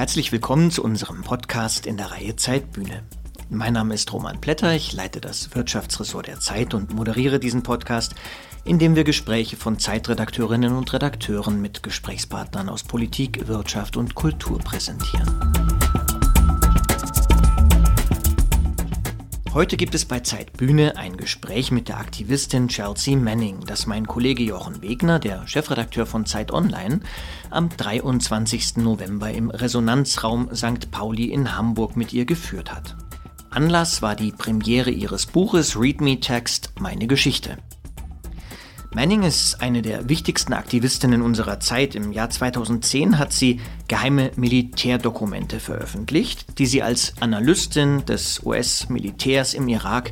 Herzlich willkommen zu unserem Podcast in der Reihe Zeitbühne. Mein Name ist Roman Plätter, ich leite das Wirtschaftsressort der Zeit und moderiere diesen Podcast, in dem wir Gespräche von Zeitredakteurinnen und Redakteuren mit Gesprächspartnern aus Politik, Wirtschaft und Kultur präsentieren. Heute gibt es bei Zeitbühne ein Gespräch mit der Aktivistin Chelsea Manning, das mein Kollege Jochen Wegner, der Chefredakteur von Zeit Online, am 23. November im Resonanzraum St. Pauli in Hamburg mit ihr geführt hat. Anlass war die Premiere ihres Buches Read Me Text Meine Geschichte. Manning ist eine der wichtigsten Aktivistinnen unserer Zeit. Im Jahr 2010 hat sie geheime Militärdokumente veröffentlicht, die sie als Analystin des US-Militärs im Irak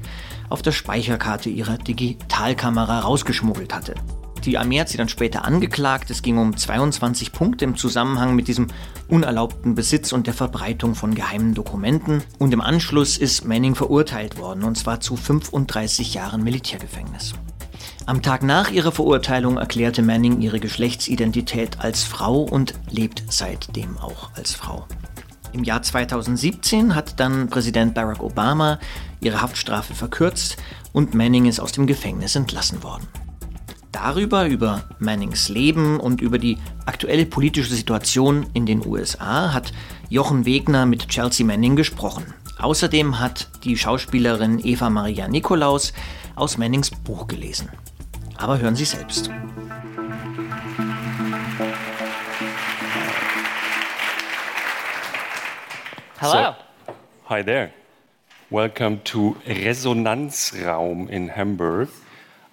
auf der Speicherkarte ihrer Digitalkamera rausgeschmuggelt hatte. Die Armee hat sie dann später angeklagt. Es ging um 22 Punkte im Zusammenhang mit diesem unerlaubten Besitz und der Verbreitung von geheimen Dokumenten. Und im Anschluss ist Manning verurteilt worden, und zwar zu 35 Jahren Militärgefängnis. Am Tag nach ihrer Verurteilung erklärte Manning ihre Geschlechtsidentität als Frau und lebt seitdem auch als Frau. Im Jahr 2017 hat dann Präsident Barack Obama ihre Haftstrafe verkürzt und Manning ist aus dem Gefängnis entlassen worden. Darüber, über Mannings Leben und über die aktuelle politische Situation in den USA hat Jochen Wegner mit Chelsea Manning gesprochen. Außerdem hat die Schauspielerin Eva Maria Nikolaus aus Mannings Buch gelesen. Aber hören Sie selbst. Hello. So, hi there. Welcome to Resonanzraum in Hamburg,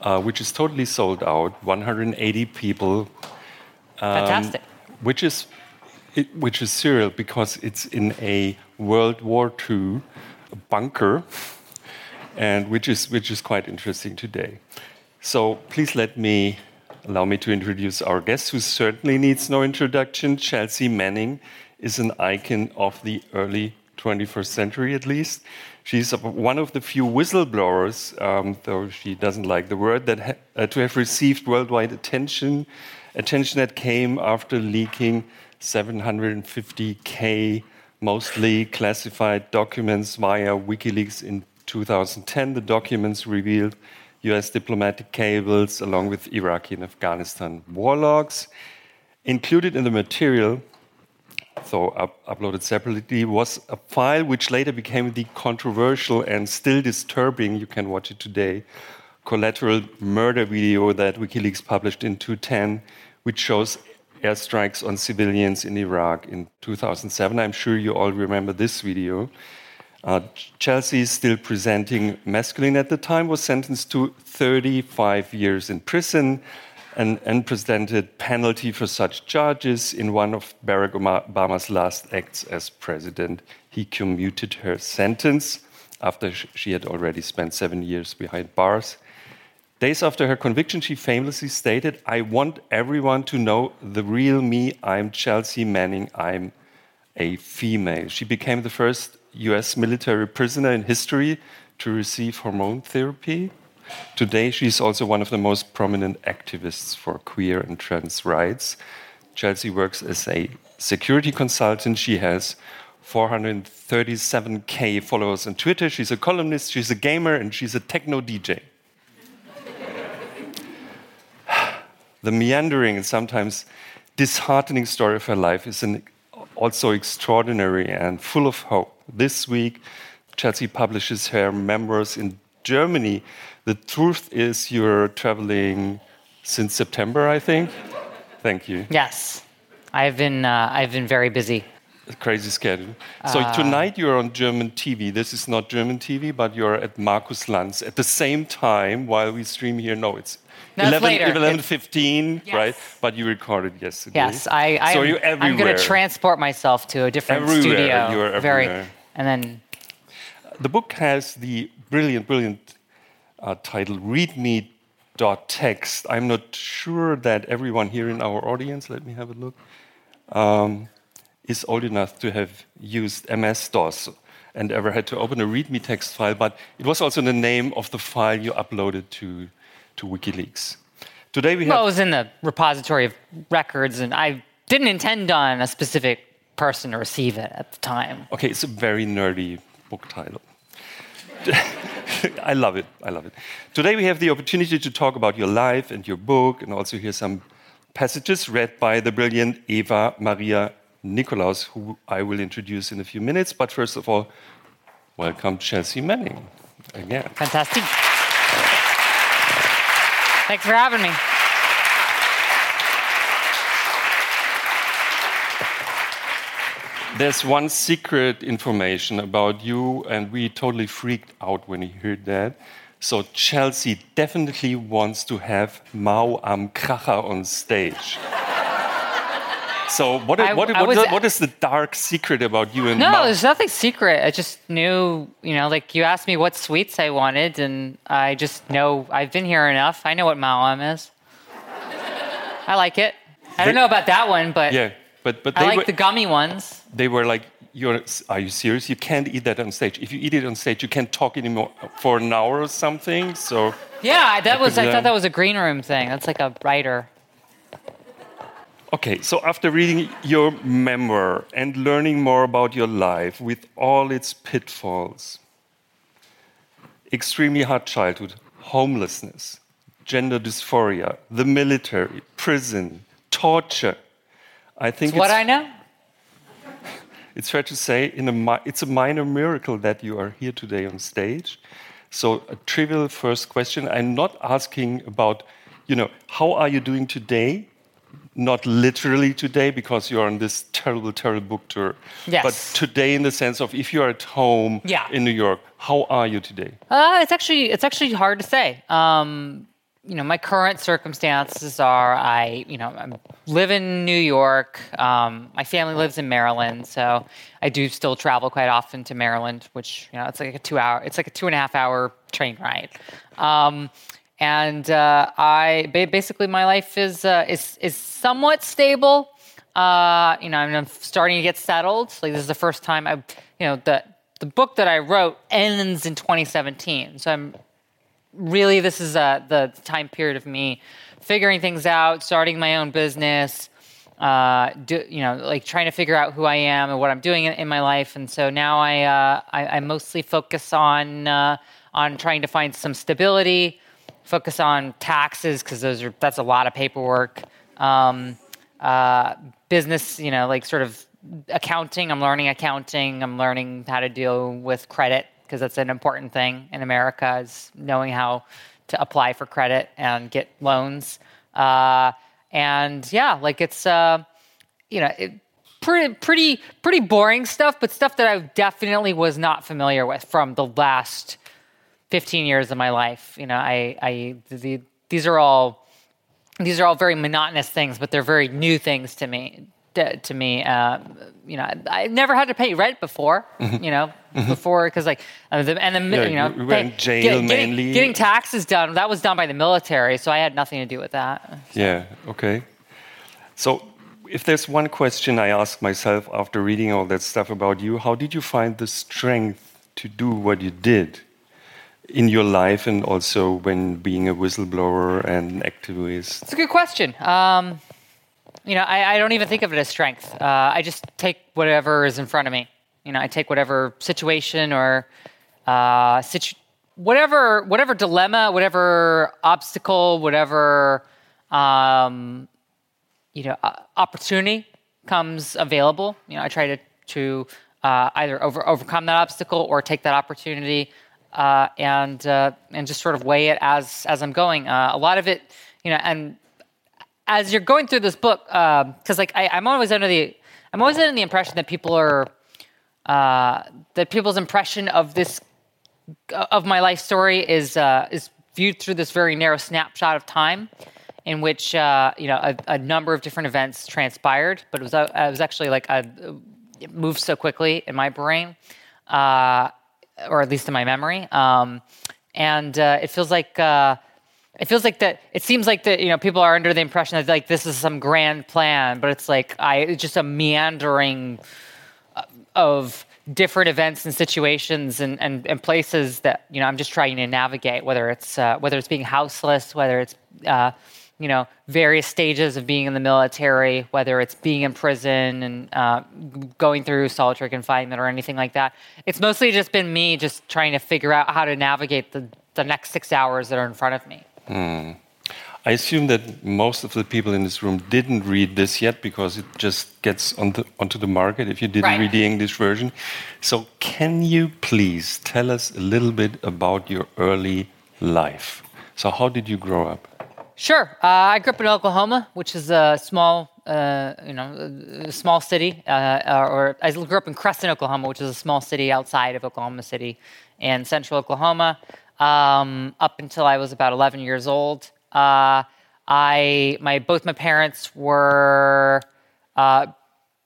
uh, which is totally sold out. 180 people. Um, Fantastic. Which is it, which is surreal because it's in a World War II bunker, and which is which is quite interesting today. So please let me allow me to introduce our guest, who certainly needs no introduction. Chelsea Manning is an icon of the early 21st century, at least. She's one of the few whistleblowers, um, though she doesn't like the word, that ha uh, to have received worldwide attention, attention that came after leaking 750k mostly classified documents via WikiLeaks in 2010. The documents revealed US diplomatic cables, along with Iraqi and Afghanistan war logs. Included in the material, so up uploaded separately, was a file which later became the controversial and still disturbing, you can watch it today, collateral murder video that WikiLeaks published in 2010, which shows airstrikes on civilians in Iraq in 2007. I'm sure you all remember this video. Uh, Chelsea, still presenting masculine at the time, was sentenced to 35 years in prison. An unprecedented penalty for such charges. In one of Barack Obama's last acts as president, he commuted her sentence after she had already spent seven years behind bars. Days after her conviction, she famously stated, I want everyone to know the real me. I'm Chelsea Manning. I'm a female. She became the first US military prisoner in history to receive hormone therapy. Today, she's also one of the most prominent activists for queer and trans rights. Chelsea works as a security consultant. She has 437k followers on Twitter. She's a columnist, she's a gamer, and she's a techno DJ. the meandering and sometimes disheartening story of her life is an also extraordinary and full of hope. This week, Chelsea publishes her memoirs in Germany. The truth is, you're traveling since September, I think. Thank you. Yes, I've been uh, I've been very busy. crazy schedule. So uh, tonight you're on German TV. This is not German TV, but you're at Markus Lanz at the same time while we stream here. No, it's no, 11, it's 11 15, yes. right? But you recorded yesterday. Yes, I, I so am, you're everywhere. I'm going to transport myself to a different everywhere. studio. You're everywhere. Very, and then. The book has the brilliant, brilliant uh, title Read Me text. I'm not sure that everyone here in our audience, let me have a look, um, is old enough to have used MS DOS and ever had to open a README text file, but it was also the name of the file you uploaded to to WikiLeaks. Today we have. Well, it was in the repository of records, and I didn't intend on a specific person to receive it at the time. Okay, it's a very nerdy book title. I love it. I love it. Today we have the opportunity to talk about your life and your book, and also hear some passages read by the brilliant Eva Maria Nikolaus, who I will introduce in a few minutes. But first of all, welcome Chelsea Manning again. Fantastic. Thanks for having me. There's one secret information about you, and we totally freaked out when we heard that. So Chelsea definitely wants to have Maoam Kracher on stage. So what, I, what, what, was, what is the dark secret about you and No, Mao? there's nothing secret. I just knew, you know, like you asked me what sweets I wanted, and I just know I've been here enough. I know what Maoam is. I like it. I don't know about that one, but yeah, but but I like were, the gummy ones. They were like, "You're are you serious? You can't eat that on stage. If you eat it on stage, you can't talk anymore for an hour or something." So yeah, that was. I thought that uh, was a green room thing. That's like a writer. Okay, so after reading your memoir and learning more about your life with all its pitfalls, extremely hard childhood, homelessness, gender dysphoria, the military, prison, torture, I think it's what I know. It's fair to say, a, it's a minor miracle that you are here today on stage. So, a trivial first question. I'm not asking about, you know, how are you doing today? Not literally today, because you're on this terrible, terrible book tour. Yes. But today, in the sense of if you're at home yeah. in New York, how are you today? Uh, it's actually it's actually hard to say. Um, you know, my current circumstances are I, you know, I live in New York. Um, my family lives in Maryland, so I do still travel quite often to Maryland, which you know, it's like a two hour, it's like a two and a half hour train ride. Um, and uh, I basically my life is uh, is is somewhat stable. Uh, you know, I'm starting to get settled. Like this is the first time I, you know, the the book that I wrote ends in 2017, so I'm really, this is uh, the time period of me figuring things out, starting my own business, uh, do, you know, like trying to figure out who I am and what I'm doing in, in my life. And so now I, uh, I, I, mostly focus on uh, on trying to find some stability, focus on taxes because those are that's a lot of paperwork. Um, uh, business, you know, like sort of accounting. I'm learning accounting. I'm learning how to deal with credit because that's an important thing in America is knowing how to apply for credit and get loans. Uh, and yeah, like it's uh, you know it, pretty pretty pretty boring stuff, but stuff that I definitely was not familiar with from the last 15 years of my life. You know, I I the, these are all these are all very monotonous things, but they're very new things to me to me. Uh, you know, I never had to pay rent before. Mm-hmm. You know, mm-hmm. before because like uh, the, and then yeah, you know, we pay, jail get, mainly. Getting, getting, taxes done that was done by the military, so I had nothing to do with that. So. Yeah. Okay. So. If there's one question I ask myself after reading all that stuff about you, how did you find the strength to do what you did in your life and also when being a whistleblower and activist? It's a good question. Um, you know, I, I, don't even think of it as strength. Uh, I just take whatever is in front of me. You know, I take whatever situation or uh, situ- whatever whatever dilemma, whatever obstacle, whatever um, you know uh, opportunity comes available. You know, I try to to uh, either over, overcome that obstacle or take that opportunity uh, and uh, and just sort of weigh it as as I'm going. Uh, a lot of it, you know, and as you're going through this book, because um, like I, am always under the I'm always under the impression that people are uh, that people's impression of this of my life story is uh, is viewed through this very narrow snapshot of time, in which uh, you know a, a, number of different events transpired, but it was uh, it was actually like a, it moved so quickly in my brain, uh, or at least in my memory, um, and uh, it feels like it feels like that it seems like that you know people are under the impression that like this is some grand plan but it's like i it's just a meandering uh, of different events and situations and, and, and places that you know i'm just trying to navigate whether it's uh, whether it's being houseless whether it's uh, you know, various stages of being in the military, whether it's being in prison and uh, going through solitary confinement or anything like that. It's mostly just been me just trying to figure out how to navigate the, the next six hours that are in front of me. Mm. I assume that most of the people in this room didn't read this yet because it just gets on the, onto the market if you didn't right. read the English version. So, can you please tell us a little bit about your early life? So, how did you grow up? Sure. Uh, I grew up in Oklahoma, which is a small, uh, you know, a small city. Uh, or I grew up in Crescent, Oklahoma, which is a small city outside of Oklahoma City, in central Oklahoma. Um, up until I was about 11 years old, uh, I my both my parents were uh,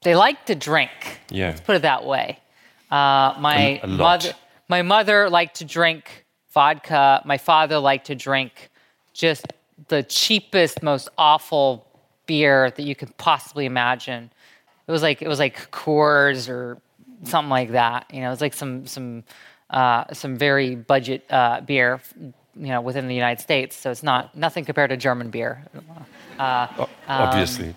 they liked to drink. Yeah. Let's put it that way. Uh, my mother my mother liked to drink vodka. My father liked to drink just the cheapest, most awful beer that you could possibly imagine. It was like it was like Coors or something like that. You know, it was like some some uh, some very budget uh, beer, you know, within the United States. So it's not nothing compared to German beer. Uh, obviously. Um,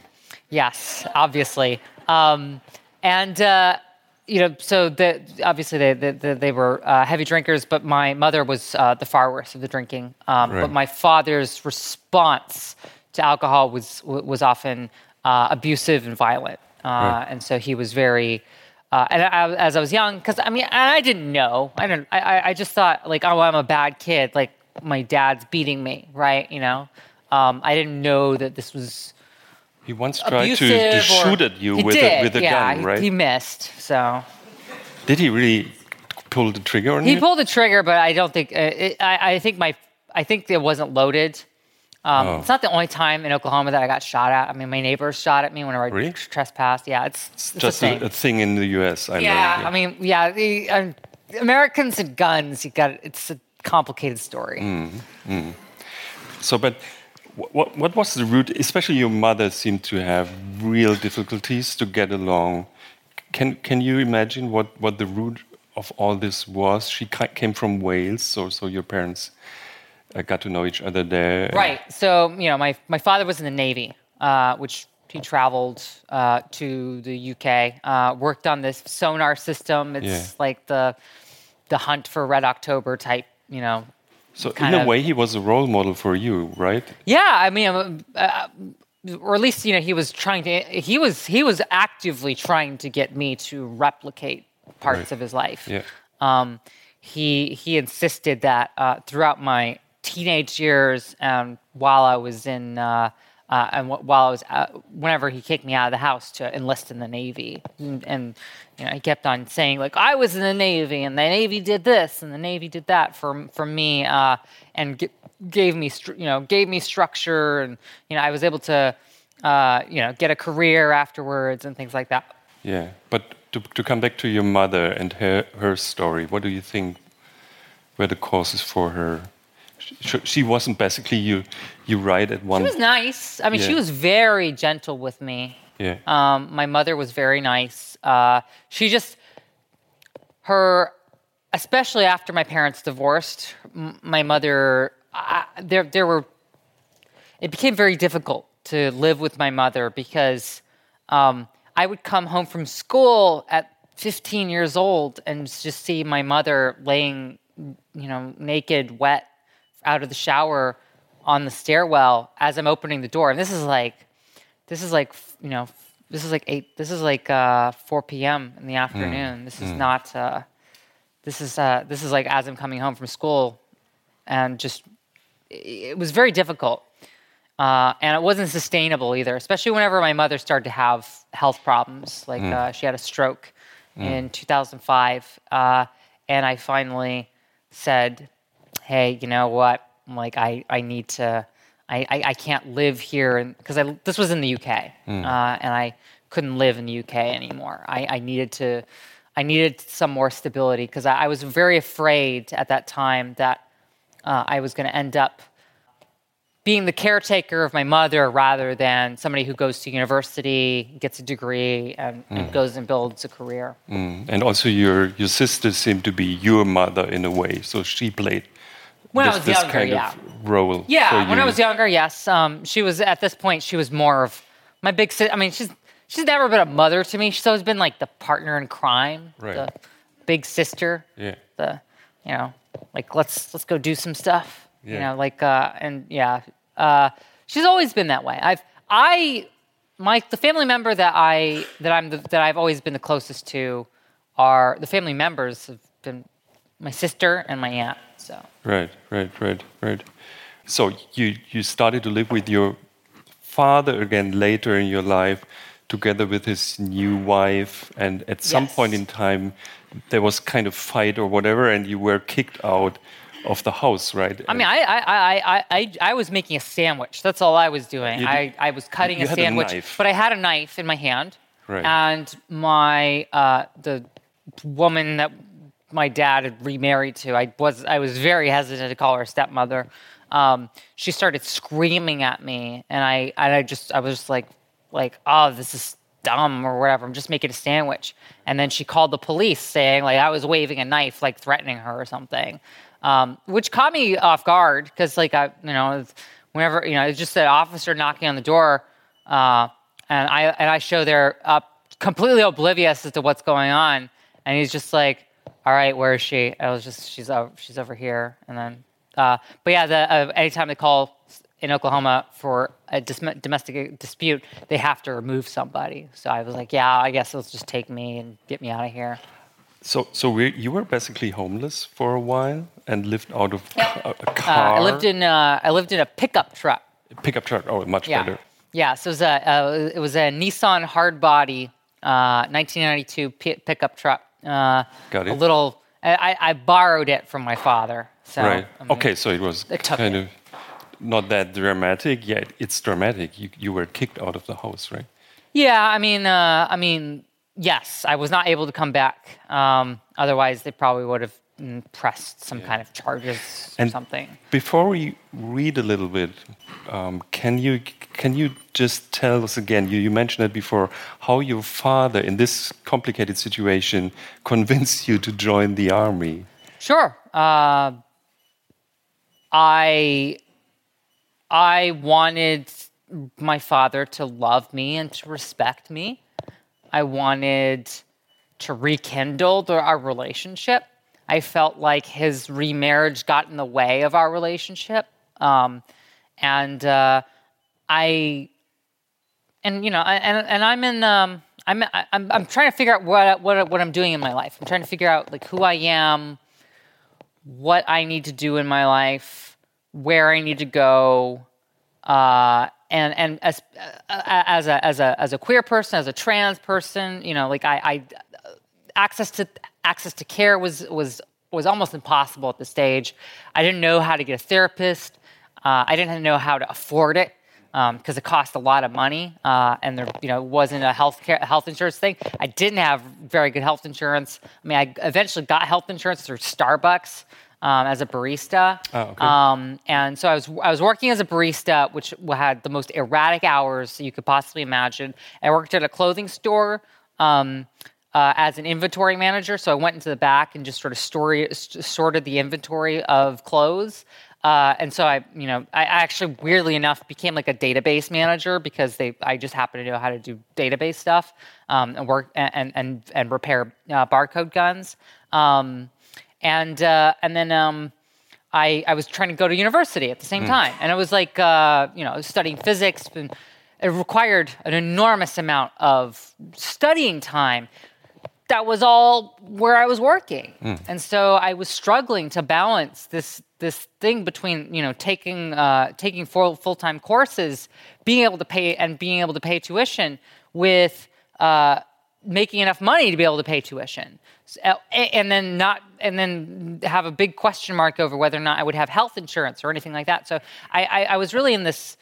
yes, obviously. Um, and uh, you know, so the, obviously they, they, they were uh, heavy drinkers, but my mother was uh, the far worst of the drinking. Um, right. But my father's response to alcohol was was often uh, abusive and violent, uh, right. and so he was very. Uh, and I, as I was young, because I mean, I didn't know. I didn't. I, I just thought like, oh, I'm a bad kid. Like my dad's beating me, right? You know, um, I didn't know that this was he once tried to, to shoot at you with a, with a yeah, gun, right? He missed. So. Did he really pull the trigger on he you? He pulled the trigger, but I don't think. Uh, it, I, I, think my. I think it wasn't loaded. Um, oh. It's not the only time in Oklahoma that I got shot at. I mean, my neighbors shot at me whenever really? I trespassed. Yeah, it's, it's just a thing. A, a, thing in the U.S. I yeah, yeah, I mean, yeah, the uh, Americans and guns. You got it's a complicated story. Mm, mm. So, but what, what was the root? Especially your mother seemed to have real difficulties to get along. Can, can you imagine what, what the root of all this was? She came from Wales, so, so your parents uh, got to know each other there. Right. So, you know, my, my father was in the Navy, uh, which he traveled uh, to the UK, uh, worked on this sonar system. It's yeah. like the, the hunt for Red October type, you know, so in a of, way, he was a role model for you, right? Yeah, I mean, uh, uh, or at least you know he was trying to. He was he was actively trying to get me to replicate parts right. of his life. Yeah. Um, he he insisted that uh, throughout my teenage years and while I was in uh, uh, and w- while I was uh, whenever he kicked me out of the house to enlist in the Navy, and, and you know, he kept on saying like I was in the Navy and the Navy did this and the Navy did that for for me, uh, and g- gave me you know gave me structure and you know I was able to uh, you know get a career afterwards and things like that. Yeah, but to, to come back to your mother and her her story, what do you think were the causes for her she, she wasn't basically you. You write at one. She was nice. I mean, yeah. she was very gentle with me. Yeah. Um, my mother was very nice. Uh, she just her, especially after my parents divorced, m- my mother. I, there, there were. It became very difficult to live with my mother because um, I would come home from school at 15 years old and just see my mother laying, you know, naked, wet out of the shower on the stairwell as I'm opening the door. And this is like, this is like, you know, this is like eight, this is like uh, 4 p.m. in the afternoon. Mm. This is mm. not, uh, this is, uh, this is like as I'm coming home from school and just, it was very difficult. Uh, and it wasn't sustainable either, especially whenever my mother started to have health problems. Like mm. uh, she had a stroke mm. in 2005. Uh, and I finally said, hey, you know what? Like, I, I need to, I, I, I can't live here. Because I this was in the UK, mm. uh, and I couldn't live in the UK anymore. I, I needed to, I needed some more stability because I, I, was very afraid at that time that uh, I was going to end up being the caretaker of my mother rather than somebody who goes to university, gets a degree, and, mm. and goes and builds a career. Mm. And also, your your sister seemed to be your mother in a way, so she played when this, I was younger, yeah. role. Yeah, when I was younger, yes. Um, she was at this point. She was more of my big sister. I mean, she's she's never been a mother to me. She's always been like the partner in crime, Right. the big sister. Yeah. The you know, like let's let's go do some stuff. You know, like uh, and yeah, uh, she's always been that way. I've I my the family member that I that I'm the, that I've always been the closest to are the family members have been my sister and my aunt. Right, right, right, right. So you you started to live with your father again later in your life, together with his new wife, and at some Yes. point in time, there was kind of fight or whatever, and you were kicked out of the house, right? I mean, I, I, I, I, I, I was making a sandwich. That's all I was doing. I, I was cutting a a sandwich, knife. but I had a knife in my hand, Right. and my uh, the woman that my dad had remarried to, I was I was very hesitant to call her stepmother. Um, she started screaming at me, and I and I just I was just like like oh this is dumb or whatever. I'm just making a sandwich, and then she called the police saying like I was waving a knife, like threatening her or something, um, which caught me off guard because like I you know whenever you know it's just an officer knocking on the door, uh, and I and I show there up completely oblivious as to what's going on, and he's just like, "All right, where is she?" I was just, "She's over, she's over here," and then, uh, but yeah, the, uh, anytime they call in Oklahoma for a dis- domestic dispute, they have to remove somebody. So I was like, "Yeah, I guess it'll just take me and get me out of here." so so we, you were basically homeless for a while and lived out of Yep. a, a Uh, car. I lived in uh, I lived in a pickup truck. pickup truck. Oh, much Yeah, better. yeah. So it was a uh, it was a Nissan hardbody, uh, 1992 pi- pickup truck. Uh, Got A little. I, I- borrowed it from my father. So right. I mean, okay, so it was I took kind it. of not that dramatic. Yet it's dramatic. You you were kicked out of the house, right? Yeah, I mean, uh, I mean, yes, I was not able to come back. Um, otherwise, they probably would have pressed some kind of charges or And- something. Before we read a little bit, um, can you can you just tell us again? You, you mentioned it before. How your father, in this complicated situation, convinced you to join the army? Sure. Uh, I I wanted my father to love me and to respect me. I wanted to rekindle the, our relationship. I felt like his remarriage got in the way of our relationship, um, and uh, I and you know, and and I'm in. Um, I'm I'm I'm trying to figure out what what what I'm doing in my life. I'm trying to figure out like who I am, what I need to do in my life, where I need to go, uh, and and as uh, as a as a as a queer person, as a trans person, you know, like I, I access to access to care was was was almost impossible at this stage. I didn't know how to get a therapist. Uh, I didn't know how to afford it because it cost a lot of money, uh, and there you know wasn't a health care health insurance thing. I didn't have very good health insurance. I mean, I eventually got health insurance through Starbucks. Um, as a barista, Oh, okay. um, and so I was I was working as a barista, which had the most erratic hours you could possibly imagine. I worked at a clothing store um, uh, as an inventory manager, so I went into the back and just sort of story, sorted the inventory of clothes. Uh, and so I, you know, I actually weirdly enough became like a database manager because they, I just happen to know how to do database stuff um, and work and and and repair uh, barcode guns. Um, and uh, and then um, I I was trying to go to university at the same time, and it was like uh, you know studying physics, and it required an enormous amount of studying time. That was all where I was working, and so I was struggling to balance this this thing between you know taking uh, taking full full time courses, being able to pay and being able to pay tuition with uh, making enough money to be able to pay tuition, uh, and then not, and then have a big question mark over whether or not I would have health insurance or anything like that. So I, I, I was really in this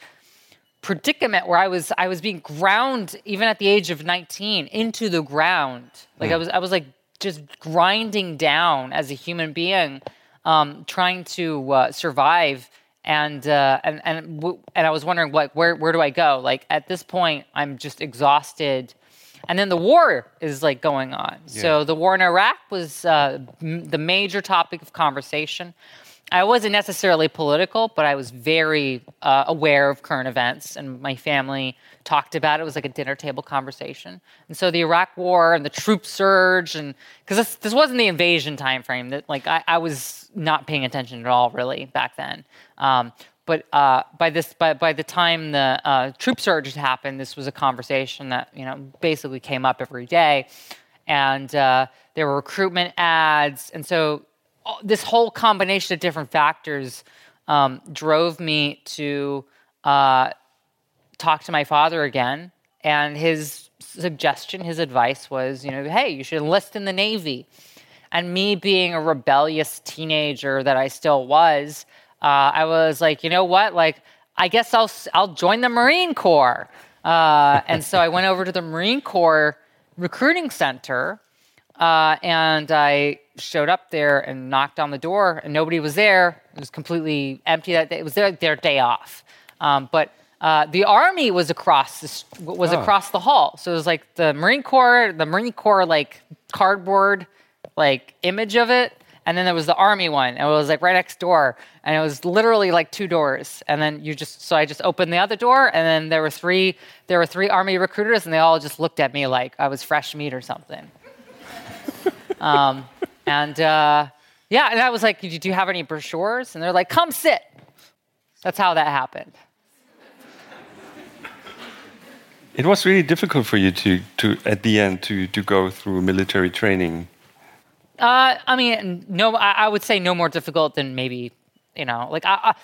predicament where I was I was being ground even at the age of 19 into the ground. Like I was I was like just grinding down as a human being, um, trying to uh, survive. And uh, and and w- and I was wondering like where where do I go? Like at this point, I'm just exhausted. And then the war is like going on. So the war in Iraq was uh, m- the major topic of conversation. I wasn't necessarily political, but I was very uh, aware of current events, and my family talked about it. It was like a dinner table conversation. And so the Iraq War and the troop surge, and because this, this wasn't the invasion time frame that like I, I was not paying attention at all really back then. Um, but uh, by this, by, by the time the uh, troop surge had happened, this was a conversation that you know basically came up every day, and uh, there were recruitment ads, and so this whole combination of different factors um, drove me to uh, talk to my father again. And his suggestion, his advice was, you know, hey, you should enlist in the Navy. And me being a rebellious teenager that I still was, uh, I was like, you know what? Like, I guess I'll I'll join the Marine Corps. Uh, and so I went over to the Marine Corps recruiting center, uh, and I showed up there and knocked on the door, and nobody was there. It was completely empty that day. It was their, their day off. Um, but uh, the army was across this, was oh. across the hall. So it was like the Marine Corps, the Marine Corps like cardboard like image of it, and then there was the army one. And it was like right next door, and it was literally like two doors. And then you just so I just opened the other door, and then there were three there were three army recruiters, and they all just looked at me like I was fresh meat or something. Um, and uh, yeah, and I was like, "Do you have any brochures?" And they're like, "Come sit." That's how that happened. It was really difficult for you to, to at the end to, to go through military training. Uh, I mean, no, I, I, would say no more difficult than maybe, you know, like I,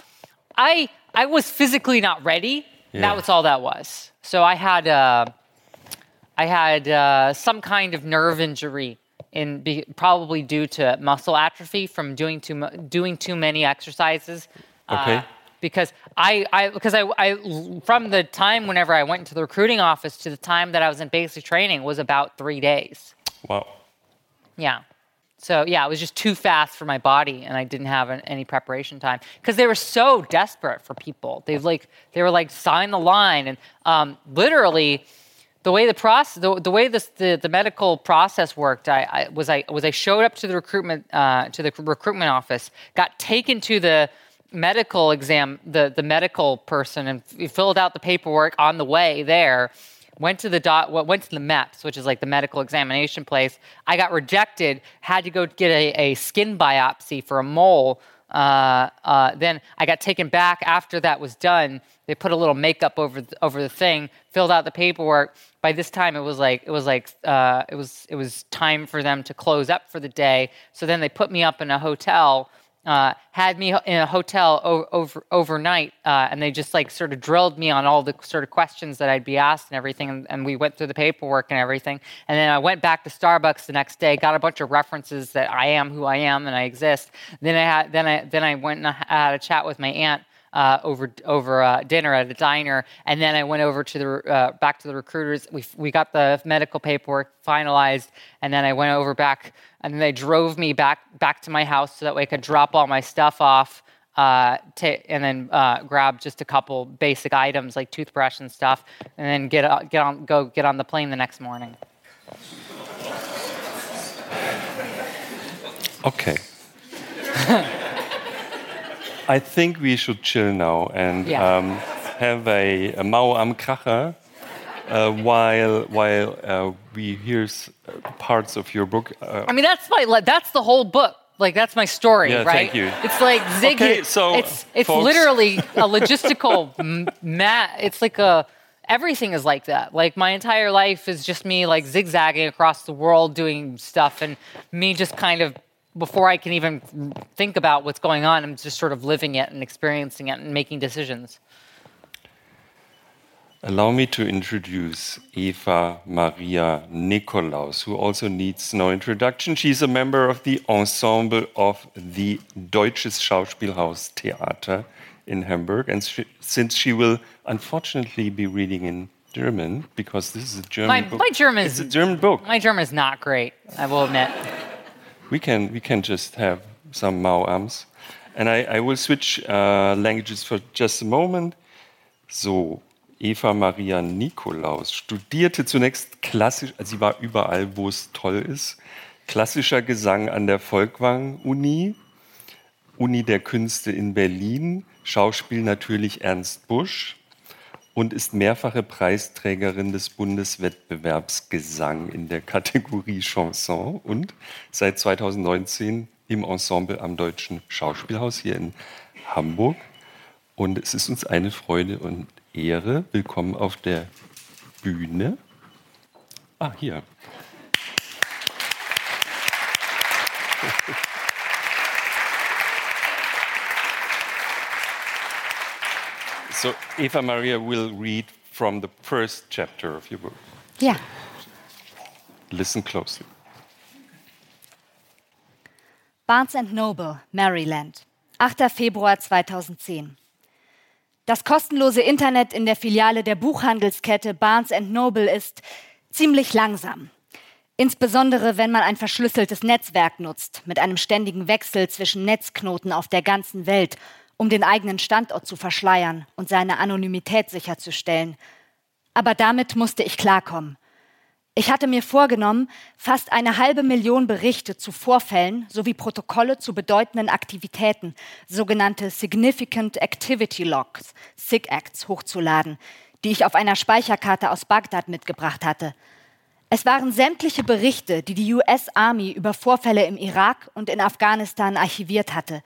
I, I was physically not ready. Yeah. That was all that was. So I had, uh, I had uh, some kind of nerve injury in be, probably due to muscle atrophy from doing too doing too many exercises. Okay. Uh, because I, I because I, I from the time whenever I went into the recruiting office to the time that I was in basic training was about three days. Wow. Yeah. So yeah, it was just too fast for my body, and I didn't have an, any preparation time because they were so desperate for people. They've like they were like sign the line, and um, literally the way the process, the, the way this, the, the medical process worked, I, I, was I was I showed up to the recruitment uh, to the recruitment office, got taken to the medical exam, the the medical person, and filled out the paperwork on the way there. Went to the dot, went to the MEPS, which is like the medical examination place. I got rejected. Had to go get a, a skin biopsy for a mole. Uh, uh, then I got taken back after that was done. They put a little makeup over the, over the thing, filled out the paperwork, by this time it was like it was like uh, it was it was time for them to close up for the day. So then they put me up in a hotel. Uh, had me in a hotel over, over overnight, uh, and they just like sort of drilled me on all the sort of questions that I'd be asked and everything. And, and, we went through the paperwork and everything. And then I went back to Starbucks the next day, got a bunch of references that I am who I am and I exist. Then I had then I then I went and I had a chat with my aunt uh, over over uh, dinner at a diner, and then I went over to the uh, back to the recruiters. We we got the medical paperwork finalized, and then I went over back, and then they drove me back back to my house so that way I could drop all my stuff off. Uh, to, and then uh, grab just a couple basic items like toothbrush and stuff, and then get uh, get on go get on the plane the next morning. Okay. I think we should chill now and yeah. um, have a, a Maoam Kracher uh, while while uh, we hear parts of your book. Uh, I mean, that's my that's the whole book. Like that's my story, yeah, right? Thank you. It's like Ziggy. Okay, so it's it's folks. literally a logistical mat. It's like a everything is like that. Like my entire life is just me like zigzagging across the world doing stuff, and me just kind of before I can even think about what's going on, I'm just sort of living it and experiencing it and making decisions. Allow me to introduce Eva Maria Nikolaus, who also needs no introduction. She's a member of the ensemble of the Deutsches Schauspielhaus Theater in Hamburg. And she, since she will unfortunately be reading in German, because this is a German my, book. My German is a German book. My German is not great, I will admit we can we can just have some Mauams. And I, I will switch uh, languages for just a moment. So, Eva Maria Nikolaus studierte zunächst klassisch, also sie war überall, wo es toll ist, klassischer Gesang an der Folkwang Uni, Uni der Künste in Berlin, Schauspiel natürlich Ernst Busch und ist mehrfache Preisträgerin des Bundeswettbewerbs Gesang in der Kategorie Chanson und seit 2019 im Ensemble am Deutschen Schauspielhaus hier in Hamburg. Und es ist uns eine Freude und Ehre. Willkommen auf der Bühne. Ah, hier. So Eva Maria will read from the first chapter of your book. Ja. Listen closely. Barnes Noble, Maryland, 8. Februar 2010. Das kostenlose Internet in der Filiale der Buchhandelskette Barnes Noble ist ziemlich langsam. Insbesondere wenn man ein verschlüsseltes Netzwerk nutzt, mit einem ständigen Wechsel zwischen Netzknoten auf der ganzen Welt, um den eigenen Standort zu verschleiern und seine Anonymität sicherzustellen. Aber damit musste ich klarkommen. Ich hatte mir vorgenommen, fast eine halbe Million Berichte zu Vorfällen sowie Protokolle zu bedeutenden Aktivitäten, sogenannte Significant Activity Logs, SIG-Acts, hochzuladen, die ich auf einer Speicherkarte aus Bagdad mitgebracht hatte. Es waren sämtliche Berichte, die die US Army über Vorfälle im Irak und in Afghanistan archiviert hatte.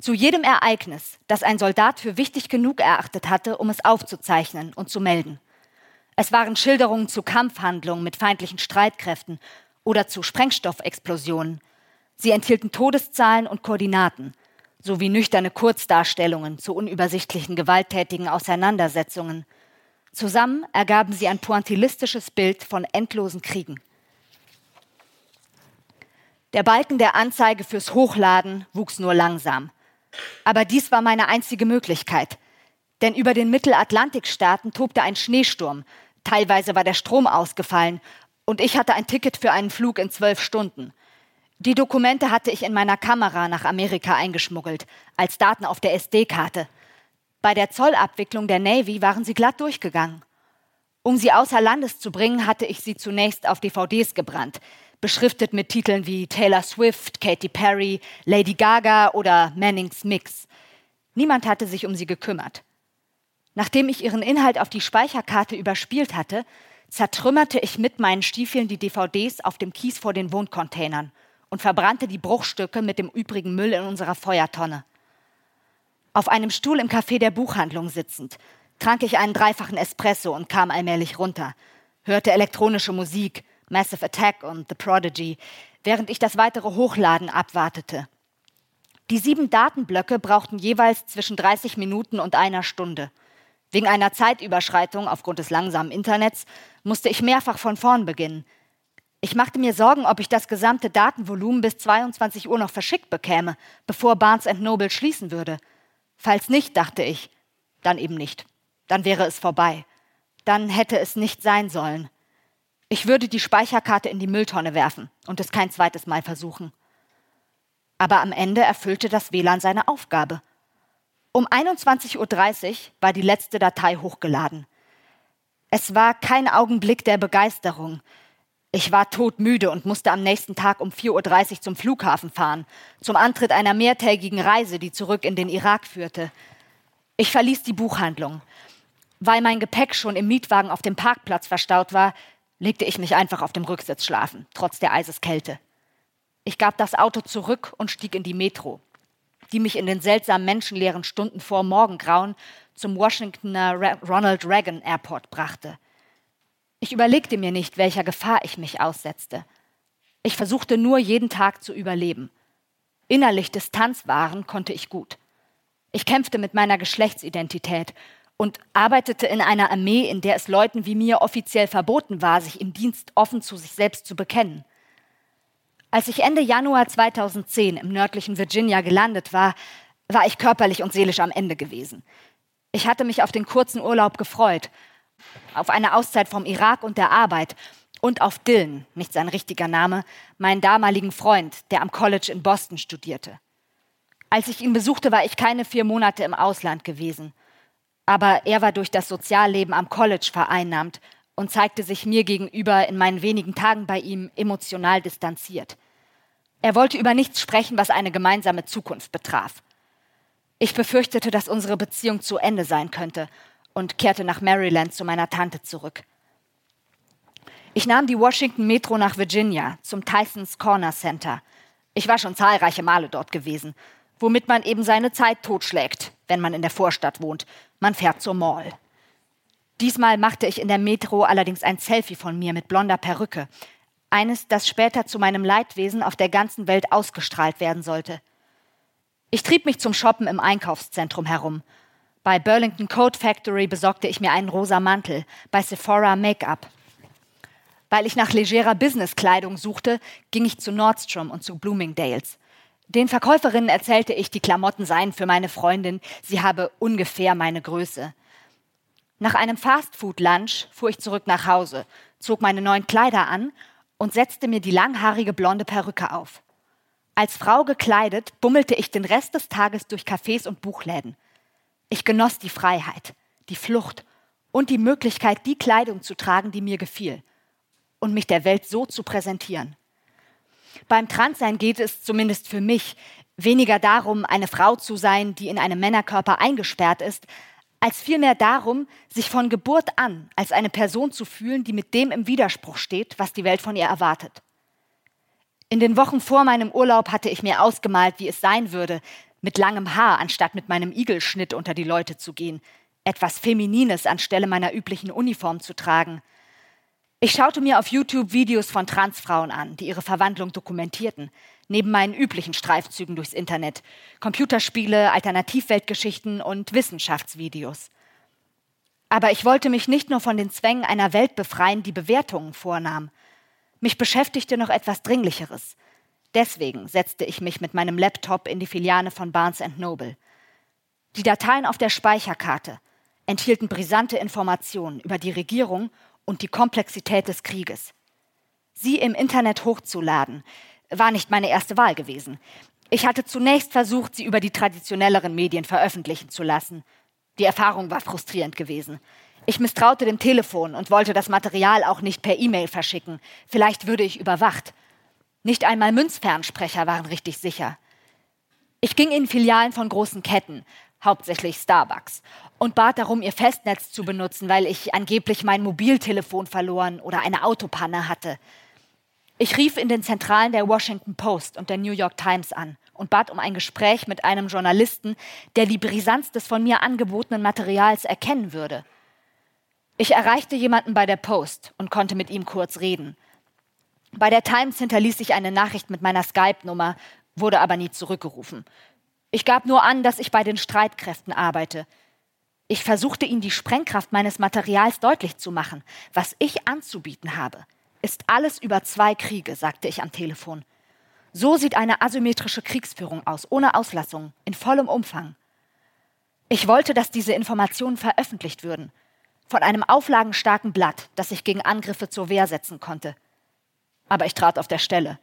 Zu jedem Ereignis, das ein Soldat für wichtig genug erachtet hatte, um es aufzuzeichnen und zu melden. Es waren Schilderungen zu Kampfhandlungen mit feindlichen Streitkräften oder zu Sprengstoffexplosionen. Sie enthielten Todeszahlen und Koordinaten sowie nüchterne Kurzdarstellungen zu unübersichtlichen gewalttätigen Auseinandersetzungen. Zusammen ergaben sie ein pointillistisches Bild von endlosen Kriegen. Der Balken der Anzeige fürs Hochladen wuchs nur langsam. Aber dies war meine einzige Möglichkeit. Denn über den Mittelatlantikstaaten tobte ein Schneesturm, Teilweise war der Strom ausgefallen und ich hatte ein Ticket für einen Flug in zwölf Stunden. Die Dokumente hatte ich in meiner Kamera nach Amerika eingeschmuggelt, als Daten auf der SD-Karte. Bei der Zollabwicklung der Navy waren sie glatt durchgegangen. Um sie außer Landes zu bringen, hatte ich sie zunächst auf DVDs gebrannt, beschriftet mit Titeln wie Taylor Swift, Katy Perry, Lady Gaga oder Mannings Mix. Niemand hatte sich um sie gekümmert. Nachdem ich ihren Inhalt auf die Speicherkarte überspielt hatte, zertrümmerte ich mit meinen Stiefeln die DVDs auf dem Kies vor den Wohncontainern und verbrannte die Bruchstücke mit dem übrigen Müll in unserer Feuertonne. Auf einem Stuhl im Café der Buchhandlung sitzend, trank ich einen dreifachen Espresso und kam allmählich runter, hörte elektronische Musik, Massive Attack und The Prodigy, während ich das weitere Hochladen abwartete. Die sieben Datenblöcke brauchten jeweils zwischen 30 Minuten und einer Stunde. Wegen einer Zeitüberschreitung aufgrund des langsamen Internets musste ich mehrfach von vorn beginnen. Ich machte mir Sorgen, ob ich das gesamte Datenvolumen bis 22 Uhr noch verschickt bekäme, bevor Barnes Noble schließen würde. Falls nicht, dachte ich, dann eben nicht. Dann wäre es vorbei. Dann hätte es nicht sein sollen. Ich würde die Speicherkarte in die Mülltonne werfen und es kein zweites Mal versuchen. Aber am Ende erfüllte das WLAN seine Aufgabe. Um 21.30 Uhr war die letzte Datei hochgeladen. Es war kein Augenblick der Begeisterung. Ich war todmüde und musste am nächsten Tag um 4.30 Uhr zum Flughafen fahren, zum Antritt einer mehrtägigen Reise, die zurück in den Irak führte. Ich verließ die Buchhandlung. Weil mein Gepäck schon im Mietwagen auf dem Parkplatz verstaut war, legte ich mich einfach auf dem Rücksitz schlafen, trotz der Eiseskälte. Ich gab das Auto zurück und stieg in die Metro die mich in den seltsamen menschenleeren Stunden vor Morgengrauen zum Washingtoner Ronald Reagan Airport brachte. Ich überlegte mir nicht, welcher Gefahr ich mich aussetzte. Ich versuchte nur, jeden Tag zu überleben. Innerlich Distanz wahren konnte ich gut. Ich kämpfte mit meiner Geschlechtsidentität und arbeitete in einer Armee, in der es Leuten wie mir offiziell verboten war, sich im Dienst offen zu sich selbst zu bekennen. Als ich Ende Januar 2010 im nördlichen Virginia gelandet war, war ich körperlich und seelisch am Ende gewesen. Ich hatte mich auf den kurzen Urlaub gefreut, auf eine Auszeit vom Irak und der Arbeit und auf Dylan, nicht sein richtiger Name, meinen damaligen Freund, der am College in Boston studierte. Als ich ihn besuchte, war ich keine vier Monate im Ausland gewesen. Aber er war durch das Sozialleben am College vereinnahmt und zeigte sich mir gegenüber in meinen wenigen Tagen bei ihm emotional distanziert. Er wollte über nichts sprechen, was eine gemeinsame Zukunft betraf. Ich befürchtete, dass unsere Beziehung zu Ende sein könnte und kehrte nach Maryland zu meiner Tante zurück. Ich nahm die Washington Metro nach Virginia zum Tysons Corner Center. Ich war schon zahlreiche Male dort gewesen, womit man eben seine Zeit totschlägt, wenn man in der Vorstadt wohnt. Man fährt zur Mall. Diesmal machte ich in der Metro allerdings ein Selfie von mir mit blonder Perücke. Eines, das später zu meinem Leidwesen auf der ganzen Welt ausgestrahlt werden sollte. Ich trieb mich zum Shoppen im Einkaufszentrum herum. Bei Burlington Coat Factory besorgte ich mir einen rosa Mantel, bei Sephora Make-up. Weil ich nach legerer Businesskleidung suchte, ging ich zu Nordstrom und zu Bloomingdales. Den Verkäuferinnen erzählte ich, die Klamotten seien für meine Freundin, sie habe ungefähr meine Größe. Nach einem Fastfood-Lunch fuhr ich zurück nach Hause, zog meine neuen Kleider an und setzte mir die langhaarige blonde Perücke auf. Als Frau gekleidet bummelte ich den Rest des Tages durch Cafés und Buchläden. Ich genoss die Freiheit, die Flucht und die Möglichkeit, die Kleidung zu tragen, die mir gefiel und mich der Welt so zu präsentieren. Beim Transsein geht es zumindest für mich weniger darum, eine Frau zu sein, die in einem Männerkörper eingesperrt ist, als vielmehr darum, sich von Geburt an als eine Person zu fühlen, die mit dem im Widerspruch steht, was die Welt von ihr erwartet. In den Wochen vor meinem Urlaub hatte ich mir ausgemalt, wie es sein würde, mit langem Haar anstatt mit meinem Igelschnitt unter die Leute zu gehen, etwas Feminines anstelle meiner üblichen Uniform zu tragen. Ich schaute mir auf YouTube Videos von Transfrauen an, die ihre Verwandlung dokumentierten, neben meinen üblichen Streifzügen durchs Internet, Computerspiele, Alternativweltgeschichten und Wissenschaftsvideos. Aber ich wollte mich nicht nur von den Zwängen einer Welt befreien, die Bewertungen vornahm. Mich beschäftigte noch etwas Dringlicheres. Deswegen setzte ich mich mit meinem Laptop in die Filiale von Barnes Noble. Die Dateien auf der Speicherkarte enthielten brisante Informationen über die Regierung und die Komplexität des Krieges. Sie im Internet hochzuladen, war nicht meine erste Wahl gewesen. Ich hatte zunächst versucht, sie über die traditionelleren Medien veröffentlichen zu lassen. Die Erfahrung war frustrierend gewesen. Ich misstraute dem Telefon und wollte das Material auch nicht per E-Mail verschicken. Vielleicht würde ich überwacht. Nicht einmal Münzfernsprecher waren richtig sicher. Ich ging in Filialen von großen Ketten, hauptsächlich Starbucks, und bat darum, ihr Festnetz zu benutzen, weil ich angeblich mein Mobiltelefon verloren oder eine Autopanne hatte. Ich rief in den Zentralen der Washington Post und der New York Times an und bat um ein Gespräch mit einem Journalisten, der die Brisanz des von mir angebotenen Materials erkennen würde. Ich erreichte jemanden bei der Post und konnte mit ihm kurz reden. Bei der Times hinterließ ich eine Nachricht mit meiner Skype-Nummer, wurde aber nie zurückgerufen. Ich gab nur an, dass ich bei den Streitkräften arbeite. Ich versuchte ihnen die Sprengkraft meines Materials deutlich zu machen, was ich anzubieten habe ist alles über zwei Kriege, sagte ich am Telefon. So sieht eine asymmetrische Kriegsführung aus, ohne Auslassung, in vollem Umfang. Ich wollte, dass diese Informationen veröffentlicht würden, von einem auflagenstarken Blatt, das sich gegen Angriffe zur Wehr setzen konnte. Aber ich trat auf der Stelle.